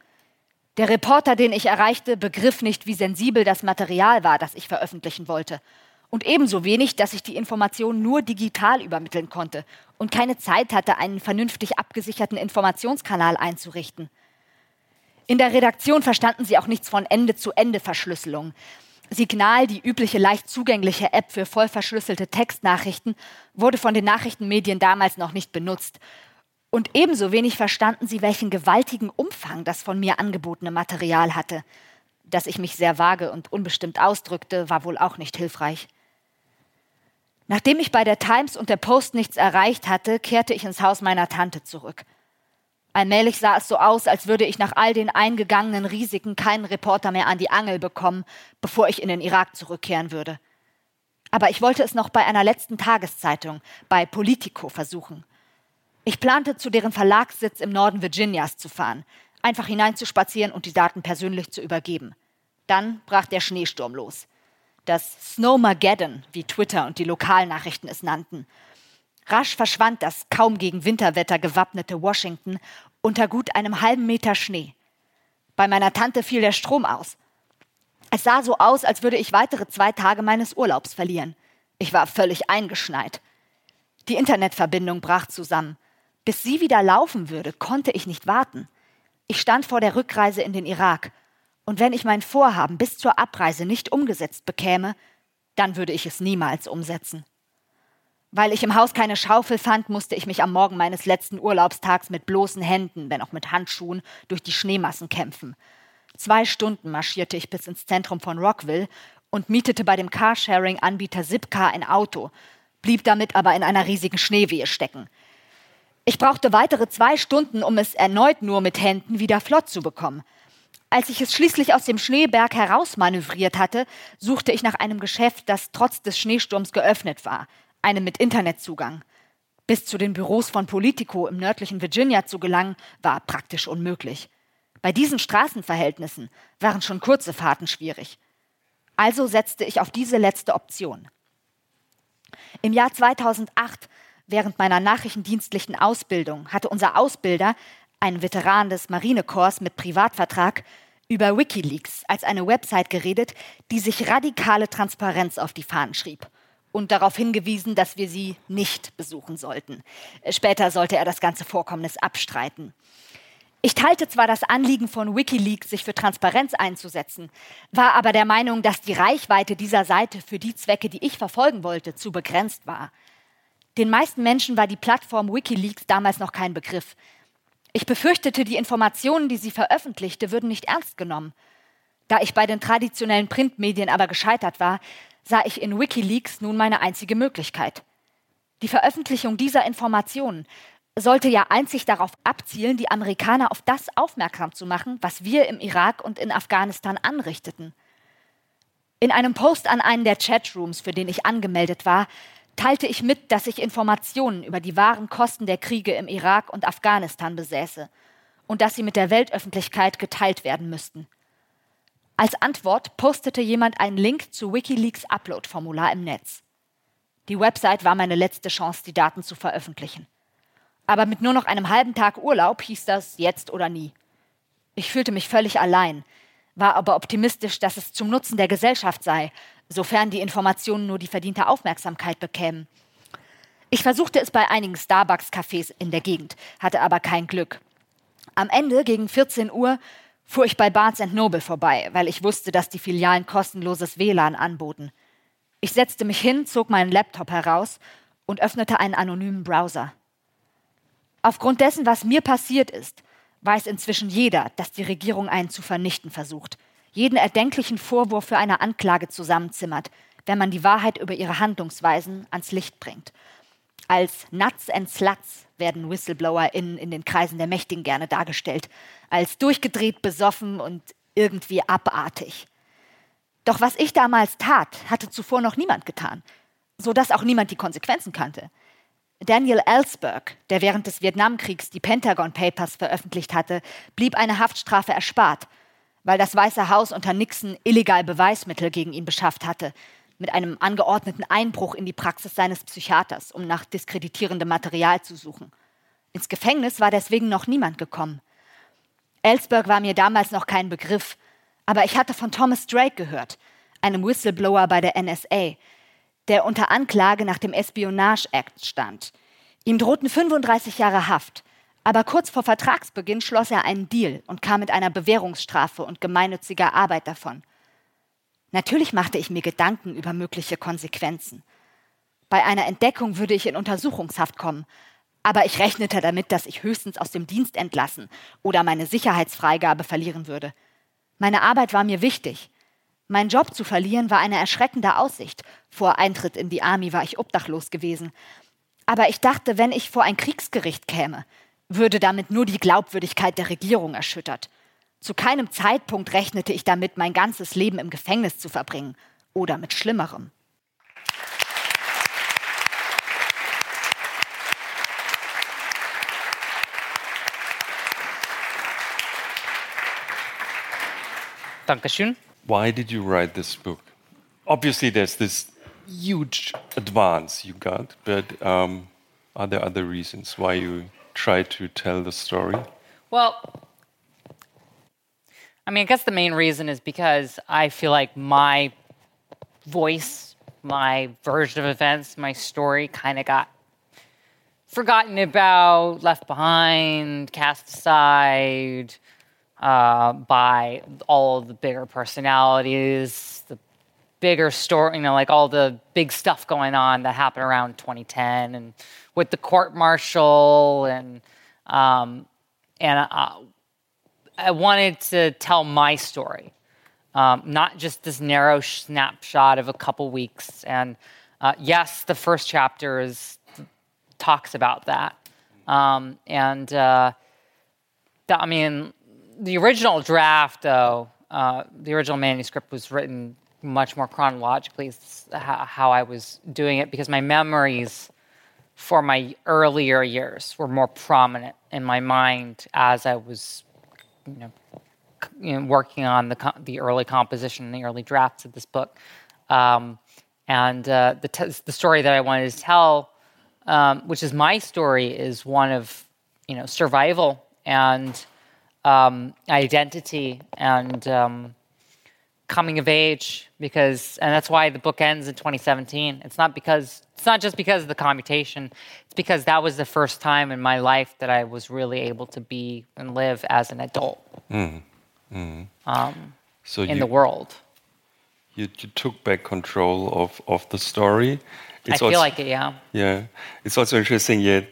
Der Reporter, den ich erreichte, begriff nicht, wie sensibel das Material war, das ich veröffentlichen wollte, und ebenso wenig, dass ich die Informationen nur digital übermitteln konnte und keine Zeit hatte, einen vernünftig abgesicherten Informationskanal einzurichten. In der Redaktion verstanden sie auch nichts von Ende-zu-Ende-Verschlüsselung. Signal, die übliche leicht zugängliche App für voll verschlüsselte Textnachrichten, wurde von den Nachrichtenmedien damals noch nicht benutzt. Und ebenso wenig verstanden sie, welchen gewaltigen Umfang das von mir angebotene Material hatte. Dass ich mich sehr vage und unbestimmt ausdrückte, war wohl auch nicht hilfreich. Nachdem ich bei der Times und der Post nichts erreicht hatte, kehrte ich ins Haus meiner Tante zurück. Allmählich sah es so aus, als würde ich nach all den eingegangenen Risiken keinen Reporter mehr an die Angel bekommen, bevor ich in den Irak zurückkehren würde. Aber ich wollte es noch bei einer letzten Tageszeitung, bei Politico, versuchen. Ich plante, zu deren Verlagssitz im Norden Virginias zu fahren, einfach hineinzuspazieren und die Daten persönlich zu übergeben. Dann brach der Schneesturm los das Snowmageddon, wie Twitter und die Lokalnachrichten es nannten. Rasch verschwand das kaum gegen Winterwetter gewappnete Washington unter gut einem halben Meter Schnee. Bei meiner Tante fiel der Strom aus. Es sah so aus, als würde ich weitere zwei Tage meines Urlaubs verlieren. Ich war völlig eingeschneit. Die Internetverbindung brach zusammen. Bis sie wieder laufen würde, konnte ich nicht warten. Ich stand vor der Rückreise in den Irak und wenn ich mein Vorhaben bis zur Abreise nicht umgesetzt bekäme, dann würde ich es niemals umsetzen. Weil ich im Haus keine Schaufel fand, musste ich mich am Morgen meines letzten Urlaubstags mit bloßen Händen, wenn auch mit Handschuhen, durch die Schneemassen kämpfen. Zwei Stunden marschierte ich bis ins Zentrum von Rockville und mietete bei dem Carsharing-Anbieter Zipcar ein Auto, blieb damit aber in einer riesigen Schneewehe stecken. Ich brauchte weitere zwei Stunden, um es erneut nur mit Händen wieder flott zu bekommen. Als ich es schließlich aus dem Schneeberg herausmanövriert hatte, suchte ich nach einem Geschäft, das trotz des Schneesturms geöffnet war, einem mit Internetzugang. Bis zu den Büros von Politico im nördlichen Virginia zu gelangen, war praktisch unmöglich. Bei diesen Straßenverhältnissen waren schon kurze Fahrten schwierig. Also setzte ich auf diese letzte Option. Im Jahr 2008, während meiner nachrichtendienstlichen Ausbildung, hatte unser Ausbilder, ein Veteran des Marinekorps mit Privatvertrag, über Wikileaks als eine Website geredet, die sich radikale Transparenz auf die Fahnen schrieb und darauf hingewiesen, dass wir sie nicht besuchen sollten. Später sollte er das ganze Vorkommnis abstreiten. Ich teilte zwar das Anliegen von Wikileaks, sich für Transparenz einzusetzen, war aber der Meinung, dass die Reichweite dieser Seite für die Zwecke, die ich verfolgen wollte, zu begrenzt war. Den meisten Menschen war die Plattform Wikileaks damals noch kein Begriff. Ich befürchtete, die Informationen, die sie veröffentlichte, würden nicht ernst genommen. Da ich bei den traditionellen Printmedien aber gescheitert war, sah ich in Wikileaks nun meine einzige Möglichkeit. Die Veröffentlichung dieser Informationen sollte ja einzig darauf abzielen, die Amerikaner auf das aufmerksam zu machen, was wir im Irak und in Afghanistan anrichteten. In einem Post an einen der Chatrooms, für den ich angemeldet war, teilte ich mit, dass ich Informationen über die wahren Kosten der Kriege im Irak und Afghanistan besäße und dass sie mit der Weltöffentlichkeit geteilt werden müssten. Als Antwort postete jemand einen Link zu Wikileaks Upload-Formular im Netz. Die Website war meine letzte Chance, die Daten zu veröffentlichen. Aber mit nur noch einem halben Tag Urlaub hieß das jetzt oder nie. Ich fühlte mich völlig allein, war aber optimistisch, dass es zum Nutzen der Gesellschaft sei, sofern die Informationen nur die verdiente Aufmerksamkeit bekämen. Ich versuchte es bei einigen Starbucks-Cafés in der Gegend, hatte aber kein Glück. Am Ende, gegen 14 Uhr, fuhr ich bei Barnes Noble vorbei, weil ich wusste, dass die Filialen kostenloses WLAN anboten. Ich setzte mich hin, zog meinen Laptop heraus und öffnete einen anonymen Browser. Aufgrund dessen, was mir passiert ist, weiß inzwischen jeder, dass die Regierung einen zu vernichten versucht, jeden erdenklichen Vorwurf für eine Anklage zusammenzimmert, wenn man die Wahrheit über ihre Handlungsweisen ans Licht bringt. Als Nuts and Sluts werden WhistleblowerInnen in den Kreisen der Mächtigen gerne dargestellt, als durchgedreht, besoffen und irgendwie abartig. Doch was ich damals tat, hatte zuvor noch niemand getan, sodass auch niemand die Konsequenzen kannte. Daniel Ellsberg, der während des Vietnamkriegs die Pentagon Papers veröffentlicht hatte, blieb eine Haftstrafe erspart, weil das Weiße Haus unter Nixon illegal Beweismittel gegen ihn beschafft hatte, mit einem angeordneten Einbruch in die Praxis seines Psychiaters, um nach diskreditierendem Material zu suchen. Ins Gefängnis war deswegen noch niemand gekommen. Ellsberg war mir damals noch kein Begriff, aber ich hatte von Thomas Drake gehört, einem Whistleblower bei der NSA, der unter Anklage nach dem Espionage Act stand. Ihm drohten 35 Jahre Haft, aber kurz vor Vertragsbeginn schloss er einen Deal und kam mit einer Bewährungsstrafe und gemeinnütziger Arbeit davon. Natürlich machte ich mir Gedanken über mögliche Konsequenzen. Bei einer Entdeckung würde ich in Untersuchungshaft kommen, aber ich rechnete damit, dass ich höchstens aus dem Dienst entlassen oder meine Sicherheitsfreigabe verlieren würde. Meine Arbeit war mir wichtig. Mein Job zu verlieren war eine erschreckende Aussicht. Vor Eintritt in die Army war ich obdachlos gewesen. Aber ich dachte, wenn ich vor ein Kriegsgericht käme, würde damit nur die Glaubwürdigkeit der Regierung erschüttert. Zu keinem Zeitpunkt rechnete ich damit, mein ganzes Leben im Gefängnis zu verbringen oder mit Schlimmerem. Dankeschön. Why did you write this book? Obviously, there's this huge advance you got, but um, are there other reasons why you try to tell the story? Well, I mean, I guess the main reason is because I feel like my voice, my version of events, my story kind of got forgotten about, left behind, cast aside uh, by all the bigger personalities, the bigger story, you know, like all the big stuff going on that happened around 2010 and with the court martial and um, and uh, I wanted to tell my story, um, not just this narrow snapshot of a couple weeks. And uh, yes, the first chapter is talks about that, um, and uh, I mean, the original draft, though, uh, the original manuscript was written much more chronologically how I was doing it because my memories for my earlier years were more prominent in my mind as I was, you know, you know working on the the early composition, and the early drafts of this book, um, and uh, the t- the story that I wanted to tell, um, which is my story, is one of you know survival and um, identity and um, coming of age because and that's why the book ends in 2017 it's not because it's not just because of the commutation. It's because that was the first time in my life that i was really able to be and live as an adult mm. Mm. Um, so in you, the world. You, you, took back control of, of the story. It's i feel also, like it yeah. Yeah. It's also interesting yet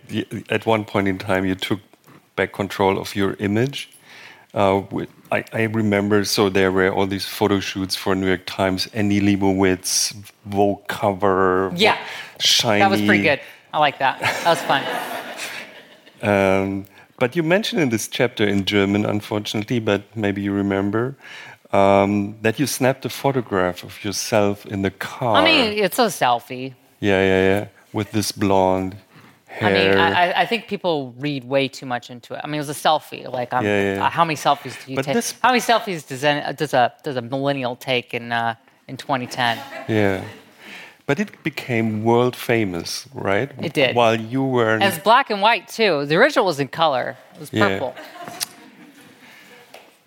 at one point in time you took back control of your image uh, I, I, remember, so there were all these photo shoots for New York Times, Annie Leibovitz, Vogue cover, yeah, shiny. That was pretty good. I like that. That was fun. um, but you mentioned in this chapter in German, unfortunately, but maybe you remember um, that you snapped a photograph of yourself in the car. I mean, it's a selfie. Yeah, yeah, yeah, with this blonde hair. I mean, I, I, think people read way too much into it. I mean, it was a selfie. Like, yeah, yeah. Uh, how many selfies do you take? This... How many selfies does, any, does a does a millennial take in uh, in 2010? Yeah. But it became world famous, right? It did. While you were. And it's black and white too. The original was in color. It was purple.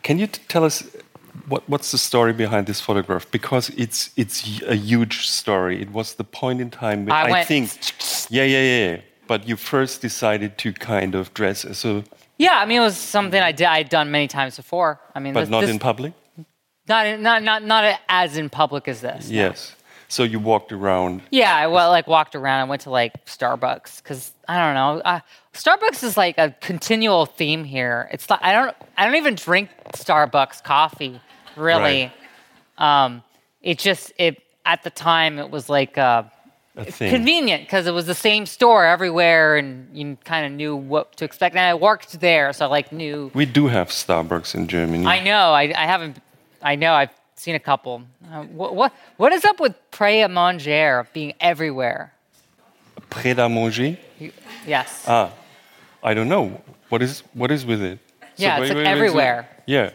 Can you tell us what, what's the story behind this photograph? Because it's it's a huge story. It was the point in time. I, I went, think. Yeah, yeah, yeah but you first decided to kind of dress as a. Yeah, I mean, it was something I did. I'd done many times before. I mean, but this, not this, in public. Not, in, not, not, not as in public as this. Yes. No. So you walked around. Yeah, I well, like walked around. I went to like Starbucks because I don't know. Uh, Starbucks is like a continual theme here. It's like I don't I don't even drink Starbucks coffee really. Right. Um, it just it at the time it was like. Uh, convenient because it was the same store everywhere and you kind of knew what to expect. And i worked there so i like knew we do have starbucks in germany. I know. I, I haven't i know. I've seen a couple. Uh, what, what, what is up with Pret A Manger being everywhere? Pret A Manger? Yes. Ah i don't know. What is what is with it? Yeah so, it's like everywhere wait, yeah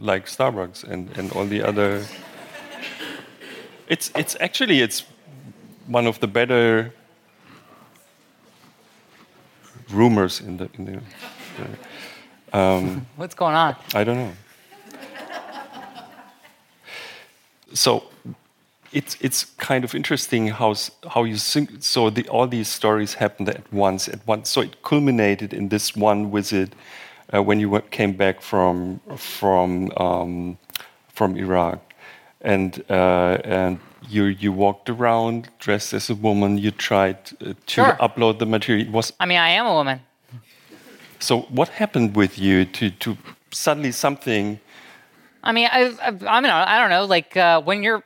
like starbucks and and all the other. It's it's actually it's one of the better rumors in the. In the, the um, What's going on? I don't know. So it's it's kind of interesting how how you think. So the, all these stories happened at once. At once, so it culminated in this one visit uh, when you came back from from um, from Iraq, and uh, and you you walked around dressed as a woman. You tried uh, to sure. upload the material. It was I mean, I am a woman. So what happened with you to to suddenly something? I mean, I I, I mean, I don't know. Like uh, when you're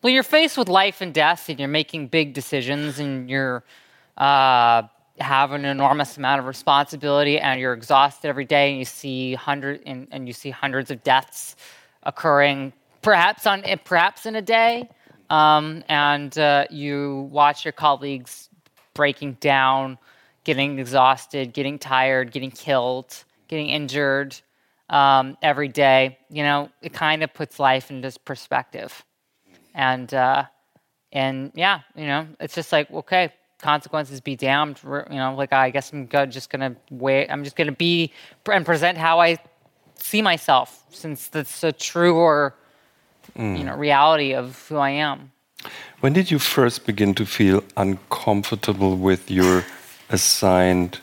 when you're faced with life and death, and you're making big decisions, and you're uh, have an enormous amount of responsibility, and you're exhausted every day, and you see hundred and, and you see hundreds of deaths occurring, perhaps on perhaps in a day. Um, and uh, you watch your colleagues breaking down, getting exhausted, getting tired, getting killed, getting injured um, every day. You know, it kind of puts life into perspective. And uh, and yeah, you know, it's just like okay, consequences be damned. You know, like I guess I'm just gonna wait. I'm just gonna be and present how I see myself, since that's a true or mm. you know reality of who I am. When did you first begin to feel uncomfortable with your assigned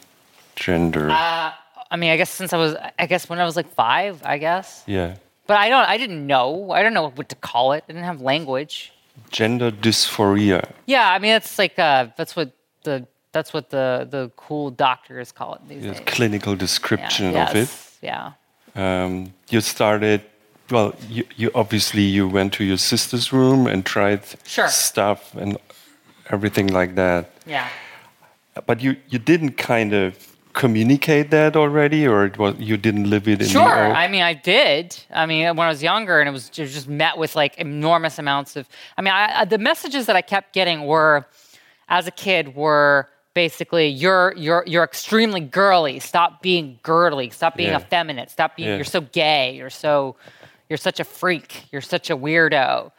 gender? Uh, I mean, I guess since I was, I guess when I was like five, I guess. Yeah. But I don't, I didn't know. I don't know what to call it. I didn't have language. gender dysphoria. Yeah, I mean that's like uh, that's what the that's what the the cool doctors call it these Yes, days. clinical description yeah, of it. yes, Yeah. Um, you started. Well, you, you obviously you went to your sister's room and tried Sure. stuff and everything like that. Yeah. But you you didn't kind of communicate that already, or it was you didn't live it in Sure. I mean, I did. I mean, when I was younger, and it was ju- just met with like enormous amounts of. I mean, I, I, the messages that I kept getting were, as a kid, were basically you're you're you're extremely girly. Stop being girly. Stop being Yeah. effeminate. Stop being. Yeah. You're so gay. You're so. You're such a freak. You're such a weirdo.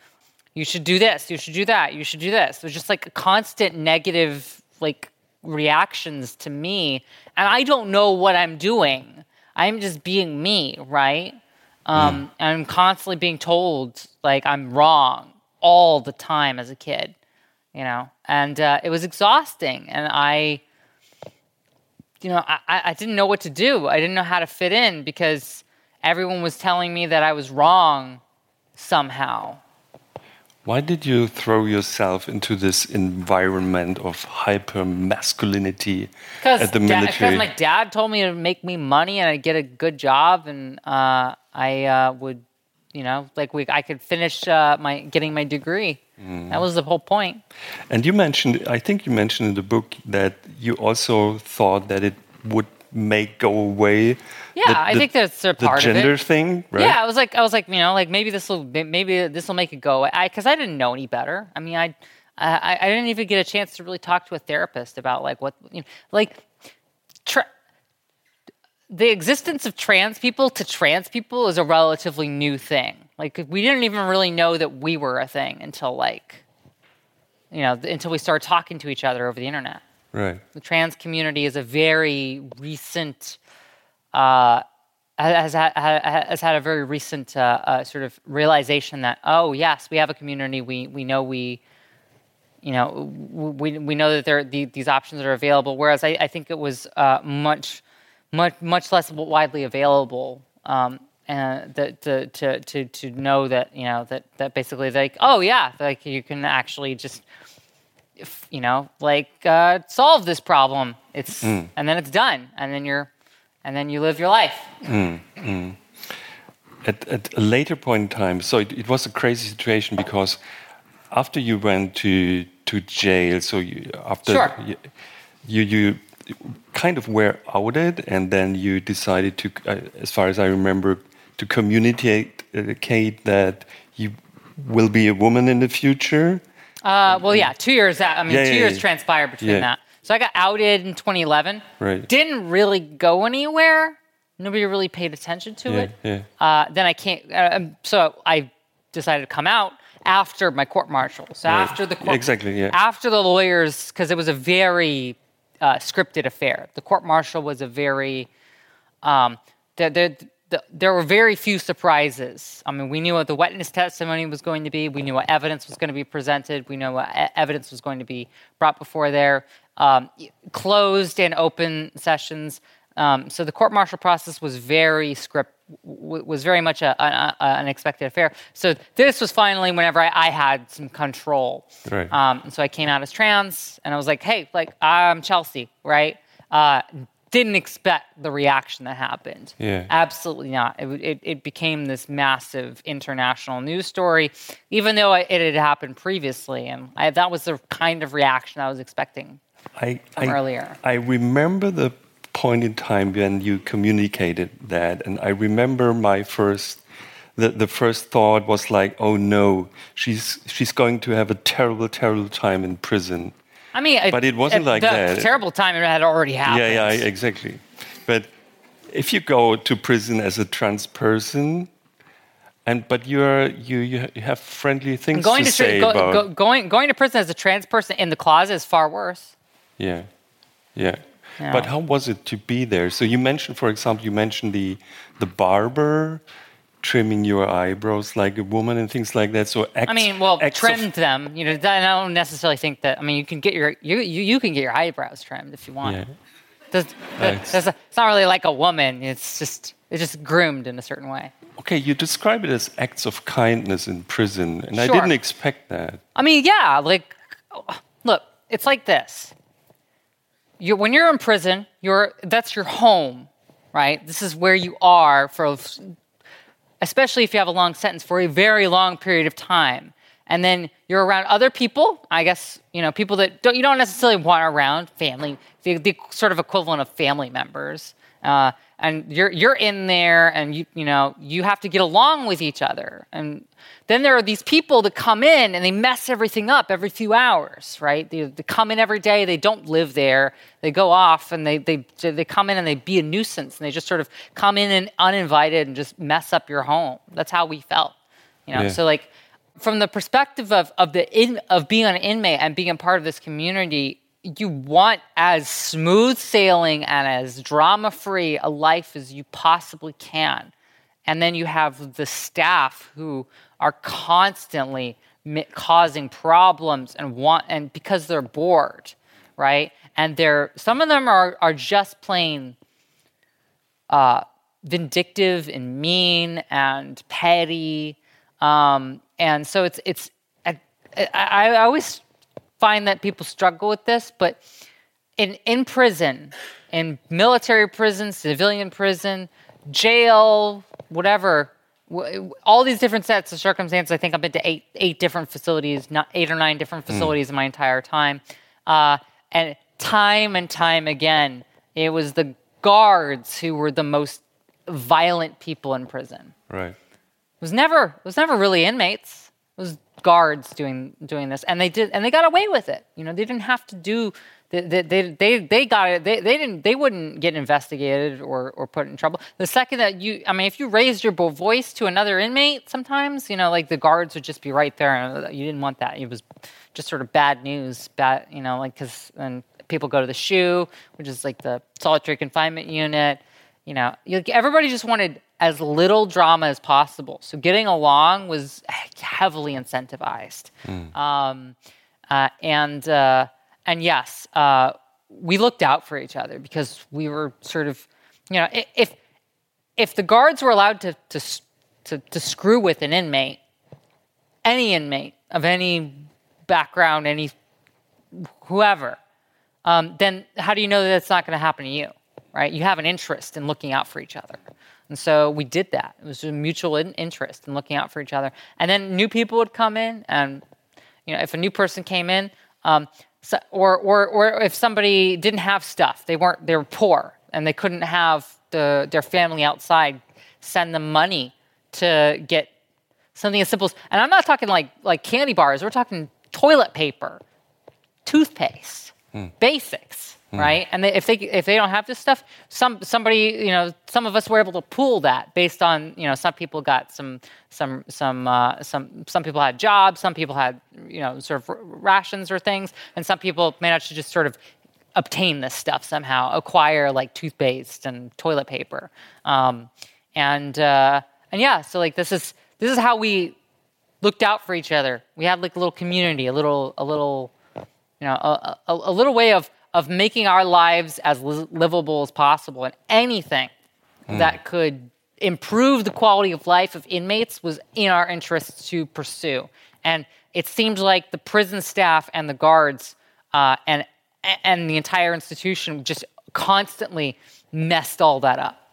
You should do this. You should do that. You should do this. There's just like a constant negative like reactions to me, and I don't know what I'm doing. I'm just being me, right? Um, And I'm constantly being told like I'm wrong all the time as a kid, you know. And uh, it was exhausting, and I, you know, I I didn't know what to do. I didn't know how to fit in because everyone was telling me that I was wrong somehow. Why did you throw yourself into this environment of hyper masculinity Because at the military? Because my dad told me to make me money and I'd get a good job and uh, I uh, would, you know, like we, I could finish uh, my getting my degree. Mm. That was the whole point. and you mentioned, I think you mentioned in the book that you also thought that it would make go away. Yeah, the- I the- think that's a the part of it. The gender thing, right? Yeah, I was like, I was like, you know, like maybe this will, maybe this will make it go I Because I, didn't know any better. I mean, I, I, I didn't even get a chance to really talk to a therapist about like what, you know, like, tra- the existence of trans people to trans people is a relatively new thing. Like, we didn't even really know that we were a thing until like, you know, until we started talking to each other over the internet Right. the trans community is a very recent uh, has, had, has had a very recent uh, uh, sort of realization that oh yes we have a community. We we know we you know we, we know that there the, these options are available. Whereas I, I think it was uh, much much much less widely available um, and that to, to to to know that you know that that basically like oh yeah like you can actually just if, you know, like uh, solve this problem. It's and then it's done, and then you're, and then you live your life. At, at a later point in time, so it, it was a crazy situation because after you went to to jail, so you, after Sure. you, you you kind of were outed, and then you decided to, uh, as far as I remember, to communicate communicate that you will be a woman in the future. Uh, well, yeah, two years. I mean, Yeah, two yeah, years yeah. transpired between that. So I got outed in 2011. Right. Didn't really go anywhere. Nobody really paid attention to Yeah, it. yeah. Uh, then I can't. Uh, um, so I decided to come out after my court martial. So Right. after the court, Exactly, yeah. After the lawyers, because it was a very uh, scripted affair. The court martial was a very. Um, there, there, the, there were very few surprises. I mean, we knew what the witness testimony was going to be. We knew what evidence was going to be presented. We knew what evidence was going to be brought before there. Um, closed and open sessions. Um, so the court martial process was very script w- was very much a, a, a, an expected affair. So this was finally whenever I, I had some control. Right. Um, and so I came out as trans, and I was like, "Hey, like I'm Chelsea, right?" Uh, didn't expect the reaction that happened. Yeah. Absolutely not. It, it, it became this massive international news story, even though it had happened previously, and I, that was the kind of reaction I was expecting. I, From I, earlier. I remember the point in time when you communicated that, and I remember my first. The, the first thought was like, oh no, she's she's going to have a terrible, terrible time in prison. I mean, But it wasn't like the that. Terrible time it had already happened. Yeah, yeah, exactly. But if you go to prison as a trans person, and but you're you you you have friendly things going to, to, say go, about go, going going to prison as a trans person in the closet is far worse. Yeah, yeah. Yeah. But how was it to be there? So you mentioned, for example, you mentioned the the barber trimming your eyebrows like a woman and things like that. So acts, I mean, well, trimmed them. You know, I don't necessarily think that. I mean, you can get your you you, you can get your eyebrows trimmed if you want. Yeah. Does, Nice. does- it's not really like a woman. It's just it's just groomed in a certain way. Okay, you describe it as acts of kindness in prison, and I didn't expect that. I mean, yeah, like, look, it's like this. You, when you're in prison, you're that's your home, right? This is where you are for, especially if you have a long sentence for a very long period of time, and then you're around other people. I guess you know people that don't, you don't necessarily want around, family, the, the sort of equivalent of family members. Uh, and you're you're in there, and you you know you have to get along with each other, and then there are these people that come in and they mess everything up every few hours, right? They, they come in every day. They don't live there. They go off and they they they come in and they be a nuisance, and they just sort of come in and uninvited and just mess up your home. That's how we felt, you know. Yeah. So like from the perspective of of the in, of being an inmate and being a part of this community, you want as smooth sailing and as drama free a life as you possibly can. And then you have the staff who are constantly causing problems and want and because they're bored, right? And they're some of them are are just plain uh, vindictive and mean and petty. Um, and so it's it's I, I always find that people struggle with this, but in in prison, in military prison, civilian prison, jail, whatever, all these different sets of circumstances. I think I've been to eight eight different facilities, not eight or nine different facilities in my entire time, uh, and time and time again, it was the guards who were the most violent people in prison. Right. It was never it was never really inmates. It was guards doing doing this, and they did and they got away with it. You know, they didn't have to do. They they they, they, got it. They, they didn't. They wouldn't get investigated or, or put in trouble. The second that you, I mean, if you raised your voice to another inmate, sometimes you know, like the guards would just be right there, and uh, you didn't want that. It was just sort of bad news. Bad, you know, like because and people go to the shoe, which is like the solitary confinement unit. You know, everybody just wanted as little drama as possible. So getting along was heavily incentivized. Um, uh, and uh, and yes, uh, we looked out for each other because we were sort of, you know, if if the guards were allowed to to to, to screw with an inmate, any inmate of any background, any whoever, um, then how do you know that it's not going to happen to you? Right? You have an interest in looking out for each other. And so we did that. It was a mutual in- interest in looking out for each other. And then new people would come in, and you know, if a new person came in, um, so, or, or or if somebody didn't have stuff, they weren't they were poor and they couldn't have the their family outside send them money to get something as simple as. And I'm not talking like like candy bars. We're talking toilet paper, toothpaste, basics, right? And they, if they if they don't have this stuff, some somebody you know some of us were able to pool that based on you know some people got some some some uh, some some people had jobs, some people had you know sort of rations or things, and some people managed to just sort of obtain this stuff somehow, acquire like toothpaste and toilet paper, um, and uh, and yeah, so like this is this is how we looked out for each other. We had like a little community, a little, a little, you know, a, a, a little way of of making our lives as livable as possible. And anything that could improve the quality of life of inmates was in our interests to pursue. And it seemed like the prison staff and the guards uh, and and the entire institution just constantly messed all that up.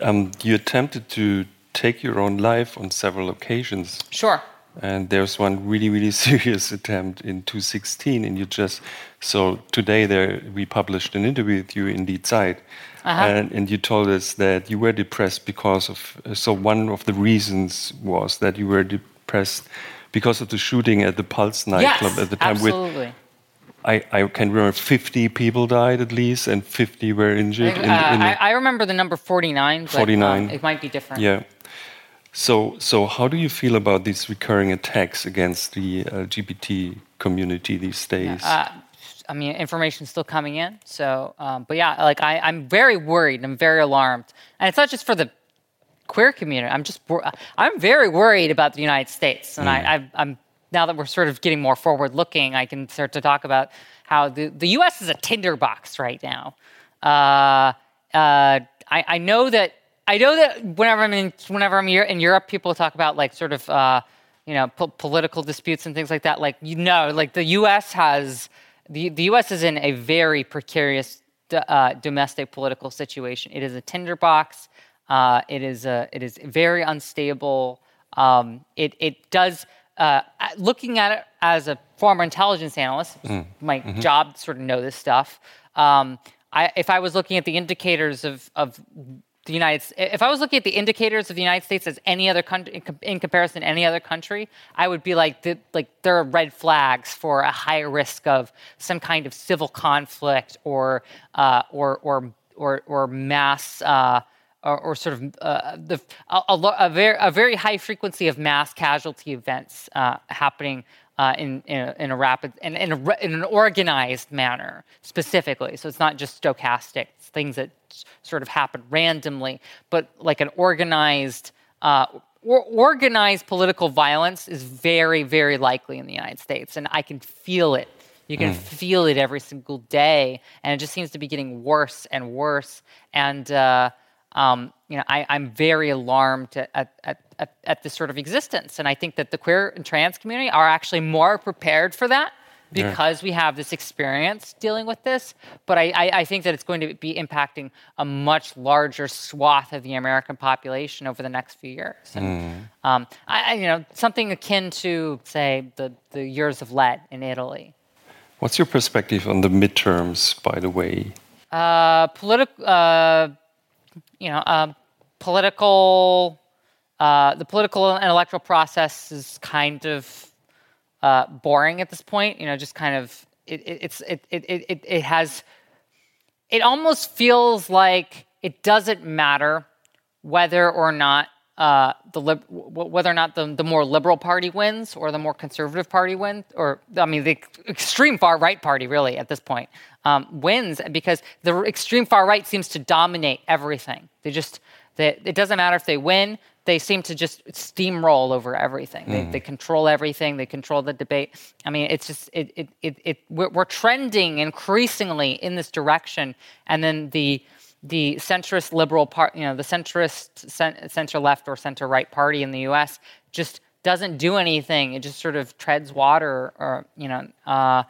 Um, you attempted to take your own life on several occasions. Sure. And there's one really, really serious attempt in 2016, and you just so today there we published an interview with you in Die Zeit, and, and you told us that you were depressed because of so one of the reasons was that you were depressed because of the shooting at the Pulse nightclub yes, at the time. With absolutely. I, I can remember 50 people died at least, and 50 were injured. Uh, in, in I, I remember the number 49. But, 49. um, it might be different. Yeah. So, so how do you feel about these recurring attacks against the LGBT community these days? Uh, I mean, information's still coming in. So, um, but yeah, like I, I'm very worried. I'm very alarmed, and it's not just for the queer community. I'm just, I'm very worried about the United States, and I, I've, I'm now that we're sort of getting more forward looking, I can start to talk about how the, the US is a tinderbox right now. Uh, uh, I, I know that I know that whenever I'm in whenever I'm in Europe, people talk about like sort of uh, you know po- political disputes and things like that. Like you know, like the U.S. has the the U.S. is in a very precarious uh, domestic political situation. It is a tinderbox. Uh, it is a it is very unstable. Um, it it does. Uh, looking at it as a former intelligence analyst, mm. my mm-hmm. job sort of know this stuff. Um, I, if I was looking at the indicators of, of the United if I was looking at the indicators of the United States as any other country in, comparison to any other country, I would be like the, like there are red flags for a higher risk of some kind of civil conflict or uh, or or or or mass. Uh, or, or, sort of uh, the, a, a, a, very, a very high frequency of mass casualty events uh, happening uh, in, in a, in, a, rapid in, in, a, in, an organized manner specifically. So it's not just stochastic; it's things that sort of happen randomly, but like an organized. Uh, or organized political violence is very, very likely in the United States, and I can feel it. You can mm. feel it every single day, and it just seems to be getting worse and worse. And uh, um, you know, I, am very alarmed at, at, at, at, this sort of existence. And I think that the queer and trans community are actually more prepared for that because yeah. we have this experience dealing with this. But I, I, I, think that it's going to be impacting a much larger swath of the American population over the next few years. And, mm. um, I, you know, something akin to, say, the, the years of lead in Italy. What's your perspective on the midterms, by the way? Uh, political. Uh, you know, uh, political, uh, the political and electoral process is kind of uh, boring at this point. You know, just kind of it, it, it's it, it it it has. It almost feels like it doesn't matter whether or not uh, the lib- whether or not the, the more liberal party wins or the more conservative party wins, or I mean the extreme far right party really at this point um, wins because the extreme far right seems to dominate everything. They just they, it doesn't matter if they win; they seem to just steamroll over everything. Mm. They, they, control everything. They control the debate. I mean, it's just it it it, it we're, we're trending increasingly in this direction, and then the the centrist liberal part, you know, the centrist center left or center right party in the U.S. just doesn't do anything. It just sort of treads water, or you know. Uh,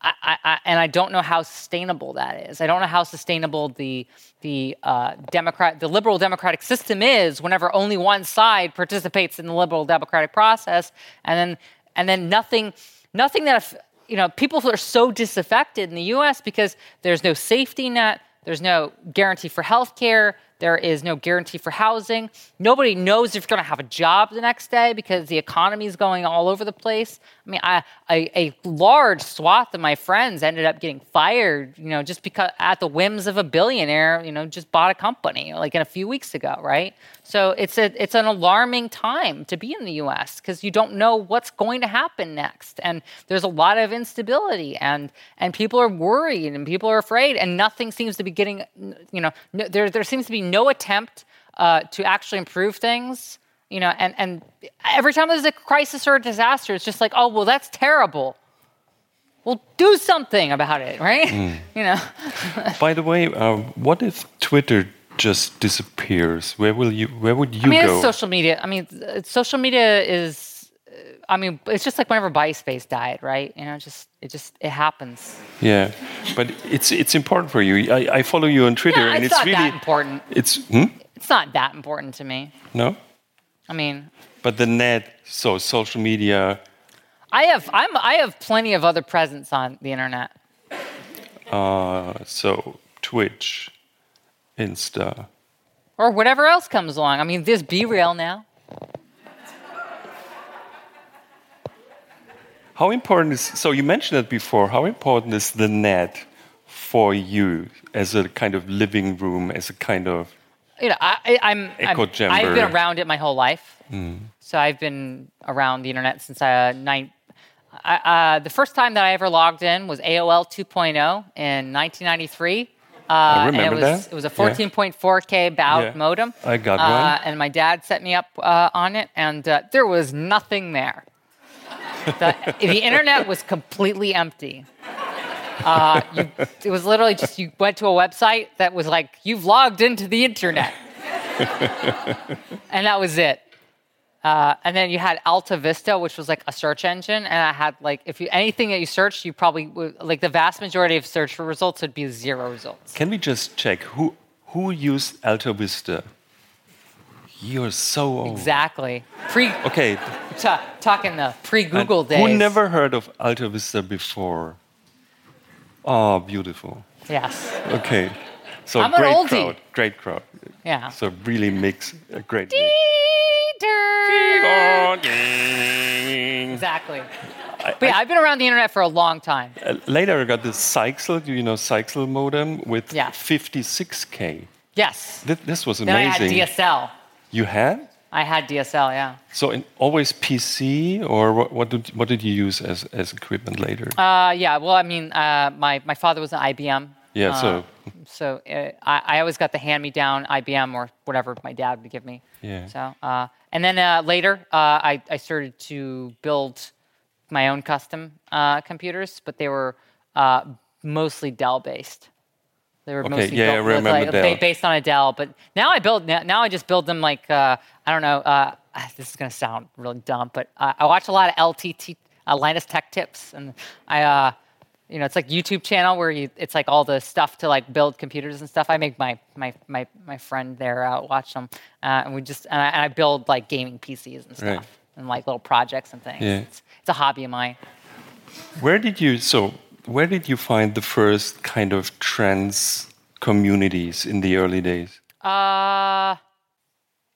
I, I, and I don't know how sustainable that is. I don't know how sustainable the the uh, Democrat, the liberal democratic system is whenever only one side participates in the liberal democratic process, and then and then nothing, nothing that you know people are so disaffected in the U.S. because there's no safety net, there's no guarantee for health care, there is no guarantee for housing. Nobody knows if you're going to have a job the next day because the economy is going all over the place. I mean, I, a, large swath of my friends ended up getting fired, you know, just because at the whims of a billionaire, you know, just bought a company like in a few weeks ago, right? So it's a it's an alarming time to be in the U.S. because you don't know what's going to happen next, and there's a lot of instability, and and people are worried, and people are afraid, and nothing seems to be getting, you know, no, there there seems to be no attempt uh, to actually improve things, you know, and and every time there's a crisis or a disaster, it's just like, oh well, that's terrible well, do something about it, right? Mm. You know. By the way, uh, what if Twitter just disappears, where will you? Where would you I mean, go? It's social media. I mean, social media is. I mean, it's just like whenever MySpace died, right? You know, just it just it happens. Yeah, but it's it's important for you. I, I follow you on Twitter, and it's, it's not really that important. It's hmm? it's not that important to me. No. I mean. But the net, so social media. I have I'm I have plenty of other presence on the internet. Uh, so Twitch. Insta. Or whatever else comes along. I mean, this there's BeReal now. How important is so you mentioned it before, how important is the net for you as a kind of living room, as a kind of you know, I, am echo chamber? I've been around it my whole life. Mm. So I've been around the internet since I, uh, nine, I, uh, the first time that I ever logged in was AOL 2.0 in 1993. Uh, I remember it was, that. It was a 14.4K yeah. baud yeah. modem. I got uh, one. And my dad set me up uh, on it, and uh, there was nothing there. The, the internet was completely empty. Uh, you, it was literally just you went to a website that was like, you've logged into the internet. and that was it. Uh, and then you had Alta Vista, which was like a search engine, and I had like if you anything that you searched, you probably would, like the vast majority of search for results would be zero results. Can we just check who who used Alta Vista? You're so old. Exactly. Pre. Okay. Ta- talking the pre-Google And days. Who never heard of Alta Vista before? Oh, beautiful. Yes. Okay. So I'm an great oldie. crowd. Great crowd. Yeah. So really mix a great mix. Exactly. But yeah, I've been around the internet for a long time. Uh, later I got this Zyxel, do you know Zyxel modem with Yeah. 56k. Yes. Th- this was Then I had. DSL. You had? I had DSL. Yeah. So in, always PC, or what, what did what did you use as, as equipment later? Uh, yeah. Well, I mean, uh, my my father was an IBM. yeah. uh, so So uh, I, I always got the hand-me-down IBM or whatever my dad would give me. Yeah. So uh, and then uh, later uh, I I started to build my own custom uh, computers, but they were uh, mostly Dell-based. They were Okay, mostly yeah, I built with, like, based on a Dell. But now I build now, I just build them like uh, I don't know. Uh, this is gonna sound really dumb, but uh, I watch a lot of LTT uh, Linus Tech Tips, and I. Uh, you know, it's like YouTube channel where you, it's like all the stuff to like build computers and stuff. I make my my my, my friend there uh, watch them, uh, and we just and I, and I build like gaming PCs and stuff Right. and like little projects and things. Yeah. It's, it's a hobby of mine. where did you so where did you find the first kind of trans communities in the early days? Uh,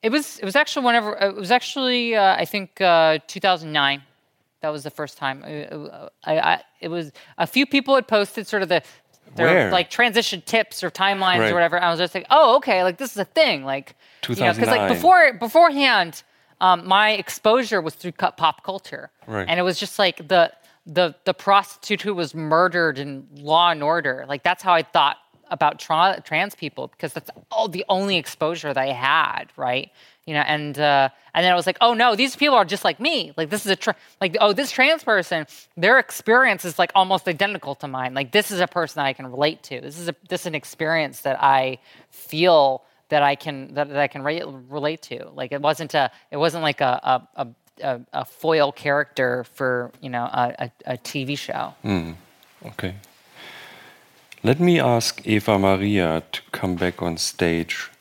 it was it was actually whenever it was actually uh, I think uh, 2009. That was the first time. Uh, I, I, it was a few people had posted sort of the their Where? like transition tips or timelines Right. or whatever. I was just like, oh, okay, like this is a thing. Like you know, because like before beforehand, um, my exposure was through pop culture, Right. and it was just like the the the prostitute who was murdered in Law and Order. Like that's how I thought about tra- trans people because that's all the only exposure I had, right? You know, and uh, and then I was like, oh no, these people are just like me. Like this is a tra- like oh this trans person, their experience is like almost identical to mine. Like this is a person that I can relate to. This is a this is an experience that I feel that I can that, that I can re- relate to. Like it wasn't a it wasn't like a a, a, a, a foil character for you know a, a, a TV show. Hmm. Okay. Let me ask Eva Maria to come back on stage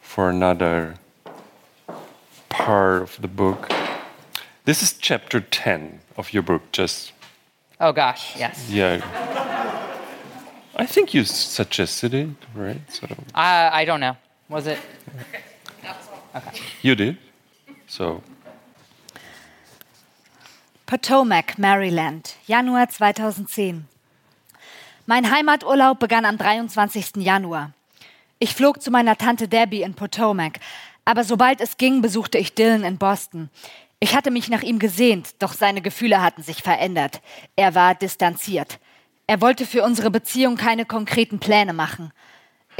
for another part of the book. This is chapter 10 of your book, just, Oh gosh, yes. yeah. I think you suggested it, right? So I uh, I don't know. Was it? Okay. you did. So Potomac, Maryland, Januar 2010. Mein Heimaturlaub begann am 23. Januar. Ich flog zu meiner Tante Debbie in Potomac, aber sobald es ging, besuchte ich Dylan in Boston. Ich hatte mich nach ihm gesehnt, doch seine Gefühle hatten sich verändert. Er war distanziert. Er wollte für unsere Beziehung keine konkreten Pläne machen.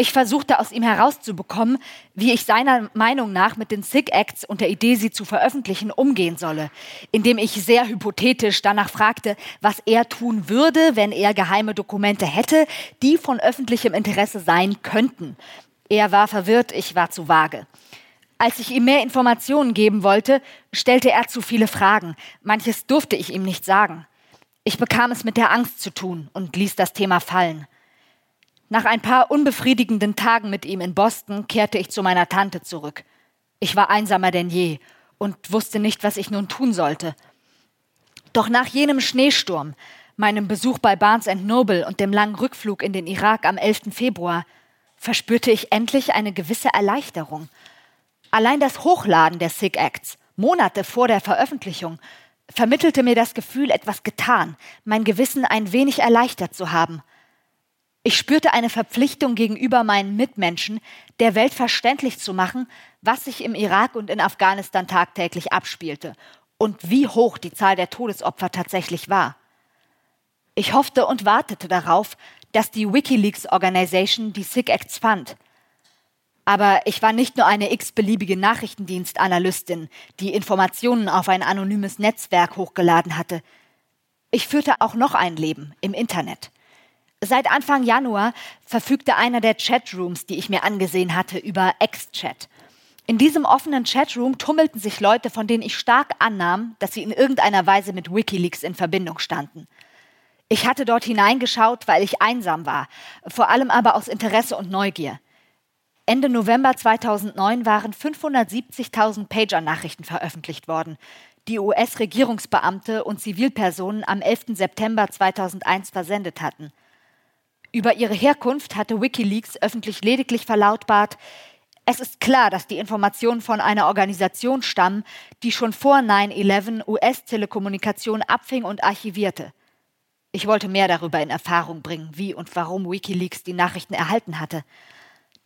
Ich versuchte aus ihm herauszubekommen, wie ich seiner Meinung nach mit den SIG Acts und der Idee, sie zu veröffentlichen, umgehen solle, indem ich sehr hypothetisch danach fragte, was er tun würde, wenn er geheime Dokumente hätte, die von öffentlichem Interesse sein könnten. Er war verwirrt, ich war zu vage. Als ich ihm mehr Informationen geben wollte, stellte er zu viele Fragen. Manches durfte ich ihm nicht sagen. Ich bekam es mit der Angst zu tun und ließ das Thema fallen. Nach ein paar unbefriedigenden Tagen mit ihm in Boston kehrte ich zu meiner Tante zurück. Ich war einsamer denn je und wusste nicht, was ich nun tun sollte. Doch nach jenem Schneesturm, meinem Besuch bei Barnes Noble und dem langen Rückflug in den Irak am 11. Februar, verspürte ich endlich eine gewisse Erleichterung. Allein das Hochladen der SIG Acts, Monate vor der Veröffentlichung, vermittelte mir das Gefühl, etwas getan, mein Gewissen ein wenig erleichtert zu haben. Ich spürte eine Verpflichtung gegenüber meinen Mitmenschen, der Welt verständlich zu machen, was sich im Irak und in Afghanistan tagtäglich abspielte und wie hoch die Zahl der Todesopfer tatsächlich war. Ich hoffte und wartete darauf, dass die WikiLeaks Organization die SIG Acts fand. Aber ich war nicht nur eine x-beliebige Nachrichtendienstanalystin, die Informationen auf ein anonymes Netzwerk hochgeladen hatte. Ich führte auch noch ein Leben im Internet. Seit Anfang Januar verfügte einer der Chatrooms, die ich mir angesehen hatte, über X-Chat. In diesem offenen Chatroom tummelten sich Leute, von denen ich stark annahm, dass sie in irgendeiner Weise mit Wikileaks in Verbindung standen. Ich hatte dort hineingeschaut, weil ich einsam war, vor allem aber aus Interesse und Neugier. Ende November 2009 waren 570.000 Pager-Nachrichten veröffentlicht worden, die US-Regierungsbeamte und Zivilpersonen am 11. September 2001 versendet hatten. Über ihre Herkunft hatte Wikileaks öffentlich lediglich verlautbart, es ist klar, dass die Informationen von einer Organisation stammen, die schon vor 9-11 US-Telekommunikation abfing und archivierte. Ich wollte mehr darüber in Erfahrung bringen, wie und warum Wikileaks die Nachrichten erhalten hatte.